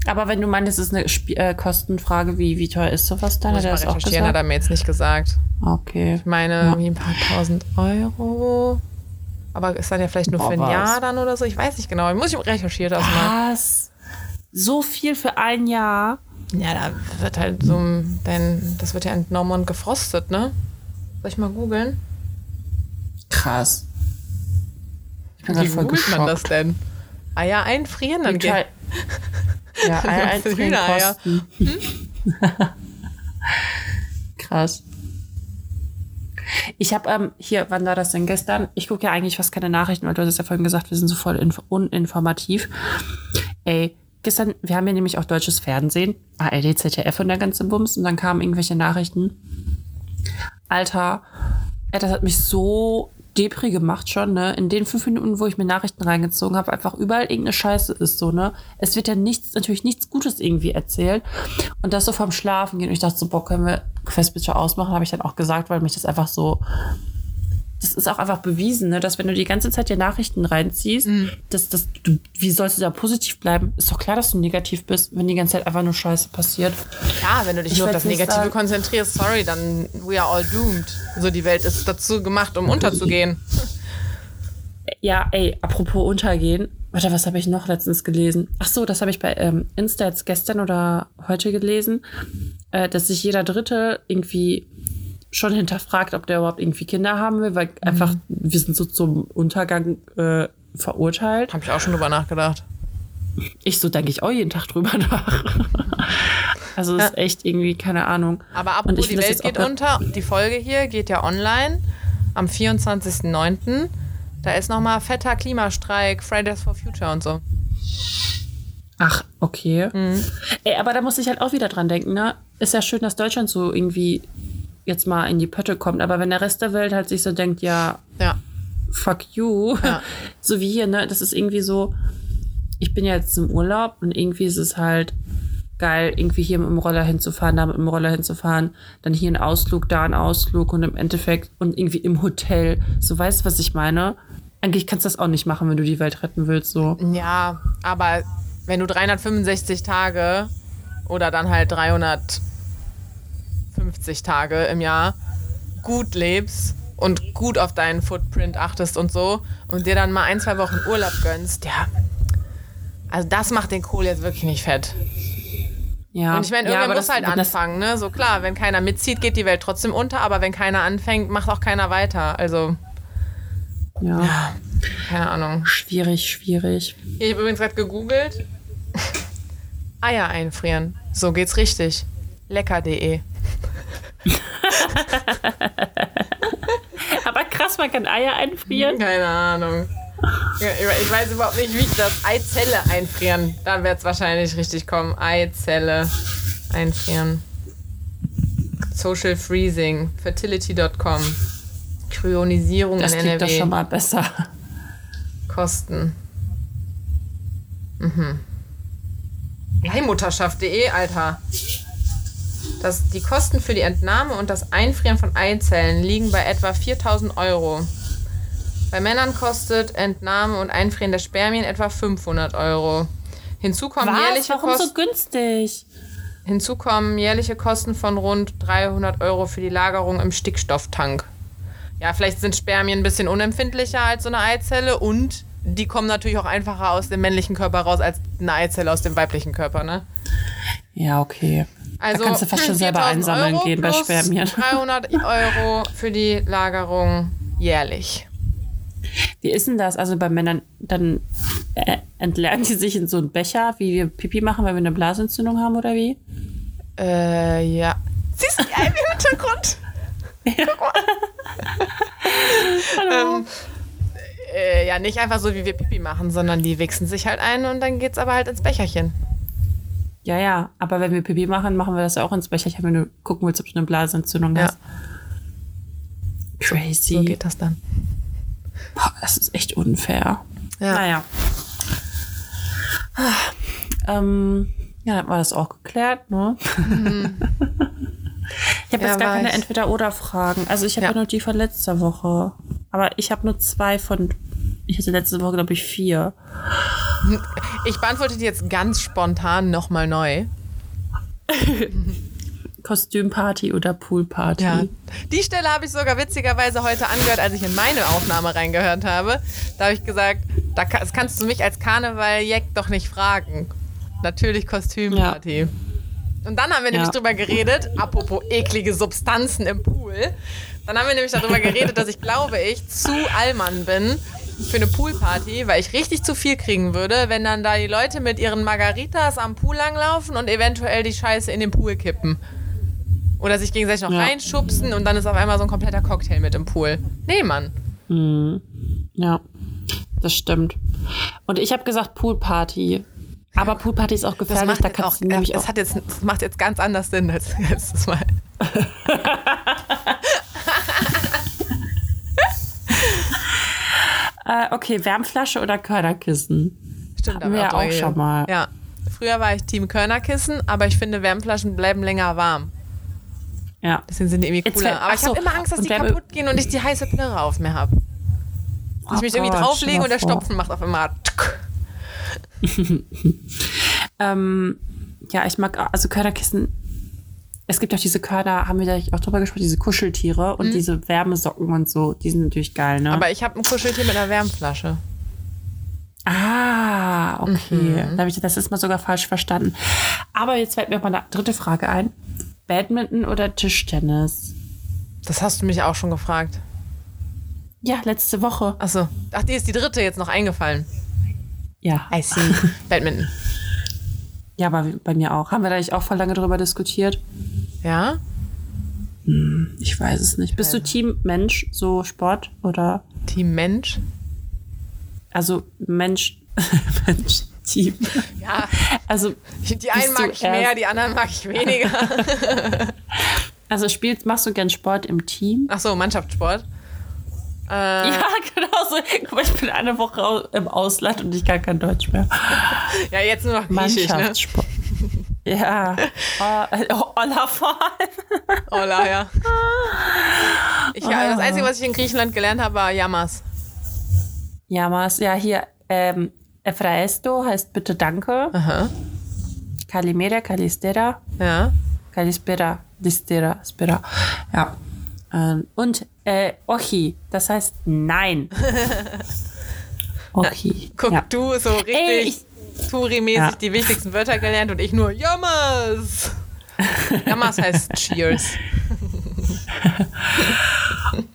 Aber wenn du meinst, es ist eine Sp äh, Kostenfrage, wie, wie teuer ist sowas dann? Muss ich mal recherchieren, hat er mir jetzt nicht gesagt. Okay. Ich meine, ja. ein paar tausend Euro. Aber ist dann ja vielleicht nur Boah, für ein was? Jahr dann oder so? Ich weiß nicht genau. Muss ich recherchieren das mal. Was? So viel für ein Jahr? Ja, da wird halt so denn das wird ja entnommen und gefrostet, ne? Soll ich mal googeln? Krass. Ich bin Wie voll googelt man das denn? Eier einfrieren, dann geht. Ja, [laughs] Eier einfrieren kosten. Hm? [laughs] Krass. Ich habe ähm, hier, wann war das denn gestern? Ich gucke ja eigentlich fast keine Nachrichten, weil du hast ja vorhin gesagt, wir sind so voll uninformativ. Ey, gestern, wir haben ja nämlich auch deutsches Fernsehen, ARD, ZDF und der ganze Bums, und dann kamen irgendwelche Nachrichten. Alter, das hat mich so Depri gemacht schon, ne? In den fünf Minuten, wo ich mir Nachrichten reingezogen habe, einfach überall irgendeine Scheiße ist so, ne? Es wird ja nichts, natürlich nichts Gutes irgendwie erzählt. Und das so vom Schlafen gehen. Und ich dachte so, boah, können wir Quest bitte ausmachen? Habe ich dann auch gesagt, weil mich das einfach so das ist auch einfach bewiesen, ne, dass wenn du die ganze Zeit dir Nachrichten reinziehst, mhm. dass, dass du, wie sollst du da positiv bleiben? Ist doch klar, dass du negativ bist, wenn die ganze Zeit einfach nur Scheiße passiert. Ja, wenn du dich ich nur auf das Negative sagen. konzentrierst, sorry, dann we are all doomed. So, die Welt ist dazu gemacht, um unterzugehen. Ja, ey, apropos untergehen. Warte, was habe ich noch letztens gelesen? Ach so, das habe ich bei ähm, Insta jetzt gestern oder heute gelesen, äh, dass sich jeder Dritte irgendwie schon hinterfragt, ob der überhaupt irgendwie Kinder haben will, weil mhm. einfach wir sind so zum Untergang äh, verurteilt. Habe ich auch schon drüber nachgedacht. Ich so denke ich auch jeden Tag drüber [laughs] nach. also ja. ist echt irgendwie keine Ahnung. Aber apropos die Welt geht unter, die Folge hier geht ja online am 24.09. Da ist nochmal fetter Klimastreik, Fridays for Future und so. Ach, okay. Mhm. Ey, aber da muss ich halt auch wieder dran denken, ne? Ist ja schön, dass Deutschland so irgendwie jetzt mal in die Pötte kommt. Aber wenn der Rest der Welt halt sich so denkt, ja, ja. fuck you, ja. [laughs] so wie hier, ne, das ist irgendwie so, ich bin ja jetzt im Urlaub und irgendwie ist es halt geil, irgendwie hier mit dem Roller hinzufahren, da mit dem Roller hinzufahren, dann hier ein Ausflug, da ein Ausflug und im Endeffekt und irgendwie im Hotel. So weißt du, was ich meine? Eigentlich kannst du das auch nicht machen, wenn du die Welt retten willst, so. Ja, aber wenn du 365 Tage oder dann halt 300 50 Tage im Jahr gut lebst und gut auf deinen Footprint achtest und so und dir dann mal ein, zwei Wochen Urlaub gönnst, ja, also das macht den Kohl jetzt wirklich nicht fett. Ja. Und ich meine, irgendwer ja, muss halt anfangen, ne? So klar, wenn keiner mitzieht, geht die Welt trotzdem unter, aber wenn keiner anfängt, macht auch keiner weiter. Also. Ja. ja keine Ahnung. Schwierig, schwierig. Ich habe übrigens gerade gegoogelt. [laughs] Eier einfrieren. So geht's richtig. Lecker.de. [laughs] Aber krass, man kann Eier einfrieren. Keine Ahnung. Ich weiß überhaupt nicht, wie ich das Eizelle einfrieren. Da wird es wahrscheinlich richtig kommen. Eizelle einfrieren. Social Freezing. Fertility.com. Kryonisierung das in NRW. Das schon mal besser. Kosten. Mhm. Leihmutterschaft.de, Alter. Das, die Kosten für die Entnahme und das Einfrieren von Eizellen liegen bei etwa 4000 Euro. Bei Männern kostet Entnahme und Einfrieren der Spermien etwa 500 Euro. Hinzu kommen Was? jährliche Warum Kosten. so günstig? Hinzu kommen jährliche Kosten von rund 300 Euro für die Lagerung im Stickstofftank. Ja, vielleicht sind Spermien ein bisschen unempfindlicher als so eine Eizelle und die kommen natürlich auch einfacher aus dem männlichen Körper raus als eine Eizelle aus dem weiblichen Körper, ne? Ja, okay. Also da kannst du fast schon selber einsammeln Euro gehen bei Spermien. [laughs] 300 Euro für die Lagerung jährlich. Wie ist denn das? Also bei Männern, dann äh, entleeren die sich in so einen Becher, wie wir Pipi machen, weil wir eine Blasentzündung haben oder wie? Äh, ja. Siehst du die im Hintergrund? [laughs] Ja. Guck mal. Hallo. Ähm, äh, ja, nicht einfach so, wie wir Pipi machen, sondern die wichsen sich halt ein und dann geht's aber halt ins Becherchen. Ja, ja, aber wenn wir Pipi machen, machen wir das ja auch ins Becher, wenn du gucken willst, ob du eine Blasenentzündung ja. hast. Crazy. So geht das dann. Boah, das ist echt unfair. Ja. Naja. Ähm, ja, dann war das auch geklärt, ne? Mhm. [laughs] ich habe ja, jetzt gar keine Entweder-Oder-Fragen. Also ich habe ja. ja nur die von letzter Woche. Aber ich habe nur zwei von. Ich hatte letzte Woche, glaube ich, vier. Ich beantworte die jetzt ganz spontan nochmal neu. [laughs] Kostümparty oder Poolparty? Ja. Die Stelle habe ich sogar witzigerweise heute angehört, als ich in meine Aufnahme reingehört habe. Da habe ich gesagt, da kannst du mich als Karneval-Jack doch nicht fragen. Natürlich Kostümparty. Ja. Und dann haben wir nämlich ja. drüber geredet, apropos eklige Substanzen im Pool. Dann haben wir nämlich darüber geredet, dass ich glaube, ich zu Allmann bin für eine Poolparty, weil ich richtig zu viel kriegen würde, wenn dann da die Leute mit ihren Margaritas am Pool langlaufen und eventuell die Scheiße in den Pool kippen. Oder sich gegenseitig noch ja. reinschubsen und dann ist auf einmal so ein kompletter Cocktail mit im Pool. Nee, Mann. Mhm. Ja, das stimmt. Und ich habe gesagt Poolparty. Aber Poolparty ist auch gefährlich, da kannst auch, du nämlich das Hat jetzt, das macht jetzt ganz anders Sinn als [laughs] letztes Mal. [laughs] äh, okay, Wärmflasche oder Körnerkissen? Stimmt, Hatten wir ja auch schon mal. Ja. Früher war ich Team Körnerkissen, aber ich finde, Wärmflaschen bleiben länger warm. Ja. Deswegen sind die irgendwie cooler. Jetzt, aber ich habe immer Angst, dass die kaputt gehen und ich die heiße Plörre auf mir habe. Oh ich mich irgendwie drauflege und der Stopfen macht auf einmal. [laughs] ähm, ja, ich mag, also Körnerkissen. Es gibt auch diese Körner, haben wir da auch drüber gesprochen, diese Kuscheltiere und mhm. diese Wärmesocken und so, die sind natürlich geil, ne? Aber ich habe ein Kuscheltier mit einer Wärmflasche. Ah, okay. Mhm. Da habe ich das ist mal sogar falsch verstanden. Aber jetzt fällt mir noch mal eine dritte Frage ein. Badminton oder Tischtennis? Das hast du mich auch schon gefragt. Ja, letzte Woche. Achso. Ach, die ist die dritte jetzt noch eingefallen. Ja. I see. [laughs] Badminton. Ja, aber bei mir auch. Haben wir da nicht auch voll lange drüber diskutiert? Ja? Hm, ich weiß es nicht. Bist du Team Mensch, so Sport oder? Team Mensch? Also Mensch, [laughs] Mensch, Team. Ja. Also die einen mag ich mehr, die anderen mag ich weniger. [laughs] also spielst, machst du gern Sport im Team? Ach so, Mannschaftssport. Äh, ja, [laughs] genau so. Guck mal, ich bin eine Woche im Ausland und ich kann kein Deutsch mehr. [laughs] ja, jetzt nur noch Griechisch, ne? Mannschaftssport. [laughs] Ja. Oh, Olla vor. Olla, ja. Ich, oh. Das Einzige, was ich in Griechenland gelernt habe, war Yamas. Yamas, ja, hier ähm, Efraesto heißt bitte Danke. Aha. Kalimera, Kalistera. Ja. Kalispera, Distera, Spera. Ja. Ähm, und äh, Ochi, das heißt Nein. [laughs] Ochi. Guck, ja. du so richtig Touri-mäßig ja. die wichtigsten Wörter gelernt und ich nur Jammers. [laughs] Jammers heißt Cheers.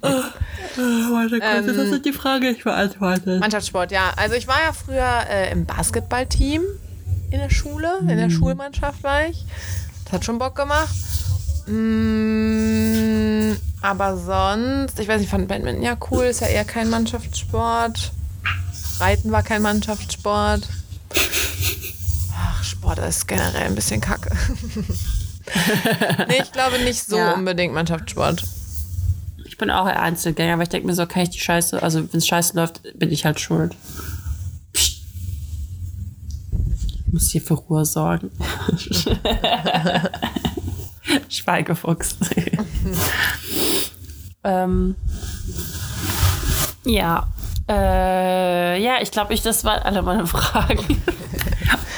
Oh, warte kurz, ähm, das ist die Frage, ich beantworte. Mannschaftssport, ja. Also ich war ja früher äh, im Basketballteam in der Schule, in der mhm. Schulmannschaft war ich. Das hat schon Bock gemacht. Mm, aber sonst, ich weiß nicht, ich fand Badminton ja cool, ist ja eher kein Mannschaftssport. Reiten war kein Mannschaftssport. Ach, Sport ist generell ein bisschen kacke. [laughs] nee, ich glaube nicht so ja. unbedingt Mannschaftssport bin auch ein Einzelgänger, weil ich denke mir so, kann ich die Scheiße, also wenn es scheiße läuft, bin ich halt schuld. Psst. Ich muss hier für Ruhe sorgen. [laughs] [laughs] Schweigefuchs. Ähm, ja. Äh, ja, ich glaube, ich, das waren alle meine [laughs] Fragen.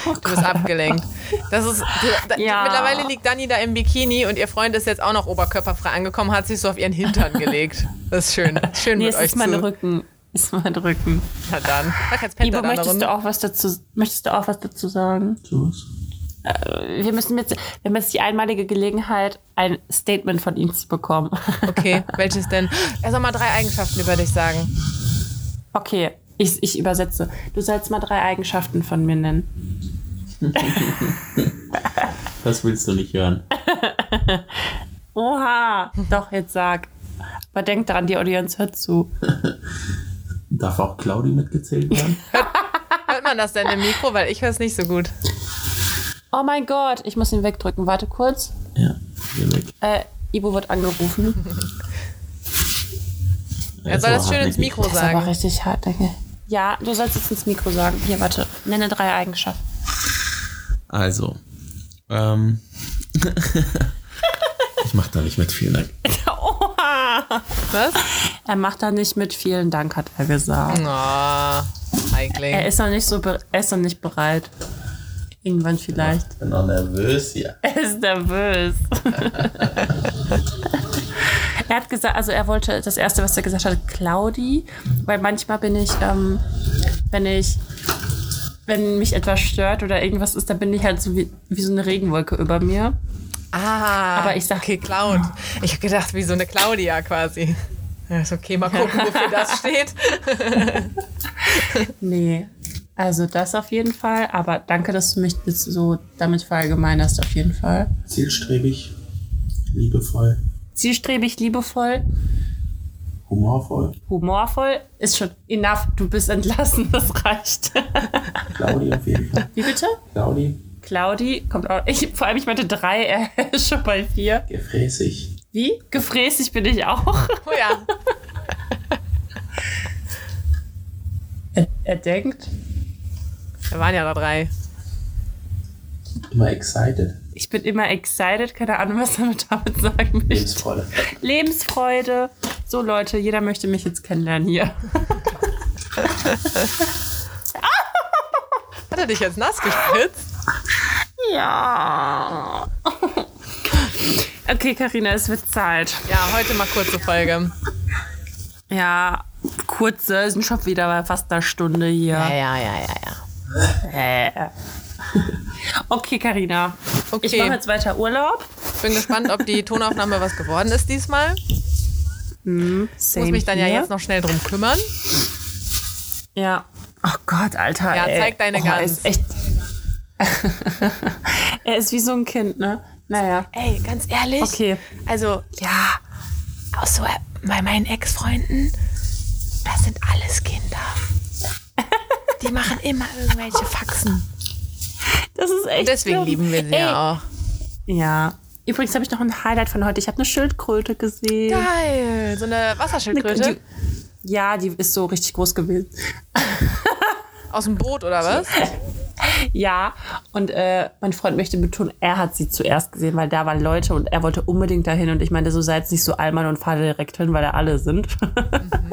Oh du bist abgelenkt. Das ist, da, ja. Mittlerweile liegt Dani da im Bikini und ihr Freund ist jetzt auch noch oberkörperfrei angekommen, hat sich so auf ihren Hintern [laughs] gelegt. Das ist schön. Schön nee, mit es euch ist mein zu. Rücken. Ist mein Rücken. Na dann. Ivo, möchtest du auch was dazu, möchtest du auch was dazu sagen? So was? Äh, wir müssen jetzt, wir haben jetzt die einmalige Gelegenheit, ein Statement von ihm zu bekommen. [laughs] Okay, welches denn? Er soll mal drei Eigenschaften über dich sagen. Okay, ich, ich übersetze. Du sollst mal drei Eigenschaften von mir nennen. [laughs] das willst du nicht hören. [laughs] Oha, doch, jetzt sag. Aber denk daran, die Audience hört zu. Darf auch Claudi mitgezählt werden? hört man das denn im Mikro? Weil ich höre es nicht so gut. Oh mein Gott, ich muss ihn wegdrücken. Warte kurz. Ja, geh weg. Äh, Ivo wird angerufen. [laughs] Er soll das schön ins Mikro sagen. Das ist aber richtig hart, denke Ja, du sollst es ins Mikro sagen. Hier, warte. Nenne drei Eigenschaften. Also, ähm. [laughs] ich mach da nicht mit, vielen Dank. [laughs] Oha. Was? Er macht da nicht mit, vielen Dank, hat er gesagt. Oh, ei, Feigling. Er ist noch nicht so, er ist noch nicht bereit. Irgendwann vielleicht. Ich bin noch nervös hier. [laughs] Er ist nervös. [laughs] er hat gesagt, also er wollte das erste, was er gesagt hat, Claudi, weil manchmal bin ich, ähm, wenn ich, wenn mich etwas stört oder irgendwas ist, dann bin ich halt so wie, wie so eine Regenwolke über mir. Ah, aber ich sag, okay, Cloud. Ich habe gedacht, wie so eine Claudia quasi. Ja, ist okay, mal gucken, wofür das steht. [laughs] nee, also das auf jeden Fall. Aber danke, dass du mich jetzt so damit verallgemeinerst, auf jeden Fall. Zielstrebig, liebevoll. Zielstrebig, liebevoll. Humorvoll. Humorvoll ist schon enough. Du bist entlassen, [laughs] das reicht. Claudi auf jeden Fall. Wie bitte? Claudi. Claudi kommt auch. Ich, vor allem, ich meinte drei, er [laughs] ist schon bei vier. Gefräßig. Wie? Gefräßig bin ich auch. Oh ja. [laughs] er, er denkt. Da waren ja da drei. Immer excited. Ich bin immer excited, keine Ahnung, was damit [laughs] damit sagen möchte. Lebensfreude. Lebensfreude. So Leute, jeder möchte mich jetzt kennenlernen hier. [laughs] Hat er dich jetzt nass gespritzt? Ja. Okay, Karina, es wird Zeit. Ja, heute mal kurze Folge. Ja, kurze, sind schon wieder fast eine Stunde hier. Ja, ja, ja, ja, ja. Okay, Karina. Okay. Ich mache jetzt weiter Urlaub. Bin gespannt, ob die Tonaufnahme was geworden ist diesmal. Mm, Muss mich dann hier. ja jetzt noch schnell drum kümmern. Ja. Oh Gott, Alter. Ja, ey. zeig deine oh, Gans. Er ist echt. [laughs] er ist wie so ein Kind, ne? Naja. Ey, ganz ehrlich. Okay. Also, ja, auch so bei meinen Ex-Freunden, das sind alles Kinder. Die machen immer irgendwelche Faxen. Das ist echt. Deswegen dumm. lieben wir sie Ey. ja auch. Ja. Übrigens habe ich noch ein Highlight von heute. Ich habe eine Schildkröte gesehen. Geil. So eine Wasserschildkröte. Die, ja, die ist so richtig groß gewesen. Aus dem Boot oder was? [laughs] Ja, und äh, mein Freund möchte betonen, er hat sie zuerst gesehen, weil da waren Leute und er wollte unbedingt dahin. Und ich meinte, so seid nicht so Allmann und fahr direkt hin, weil da alle sind. Mhm.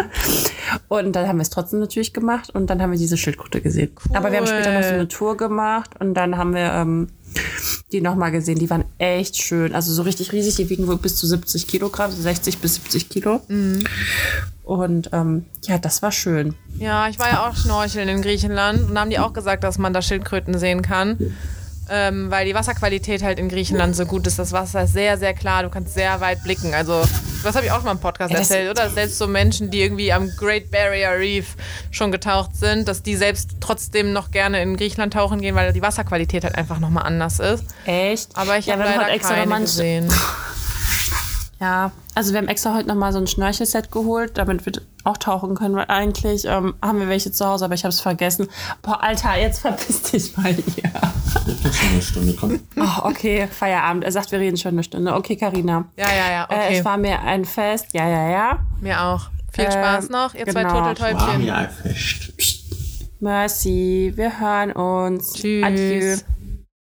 [laughs] und dann haben wir es trotzdem natürlich gemacht und dann haben wir diese Schildkröte gesehen. Cool. Aber wir haben später noch so eine Tour gemacht und dann haben wir ähm, die nochmal gesehen. Die waren echt schön. Also so richtig riesig. Die wiegen wohl bis zu 70 Kilogramm, so 60 bis 70 Kilo. Mhm. Und ähm, ja, das war schön. Ja, ich war ja auch schnorcheln in Griechenland und haben die auch gesagt, dass man da Schildkröten sehen kann. Ähm, weil die Wasserqualität halt in Griechenland so gut ist. Das Wasser ist sehr, sehr klar. Du kannst sehr weit blicken. Also, das habe ich auch schon mal im Podcast Ja, erzählt, oder? Selbst so Menschen, die irgendwie am Great Barrier Reef schon getaucht sind, dass die selbst trotzdem noch gerne in Griechenland tauchen gehen, weil die Wasserqualität halt einfach nochmal anders ist. Echt? Aber ich Ja, habe leider heute extra keine gesehen. [laughs] Ja, also wir haben extra heute nochmal so ein Schnörchelset geholt, damit wir auch tauchen können, weil eigentlich ähm, haben wir welche zu Hause, aber ich habe es vergessen. Boah, Alter, jetzt verpiss dich mal hier. Wird doch schon eine Stunde. Komm. Oh, okay, Feierabend. Er sagt, wir reden schon eine Stunde. Okay, Karina. Ja, ja, ja, Äh, okay. es war mir ein Fest. Ja, ja, ja. Mir auch. Viel Ähm, Spaß noch, ihr zwei genau. War Turteltäubchen. mir ein Fest. Merci. Wir hören uns. Tschüss. Adieu.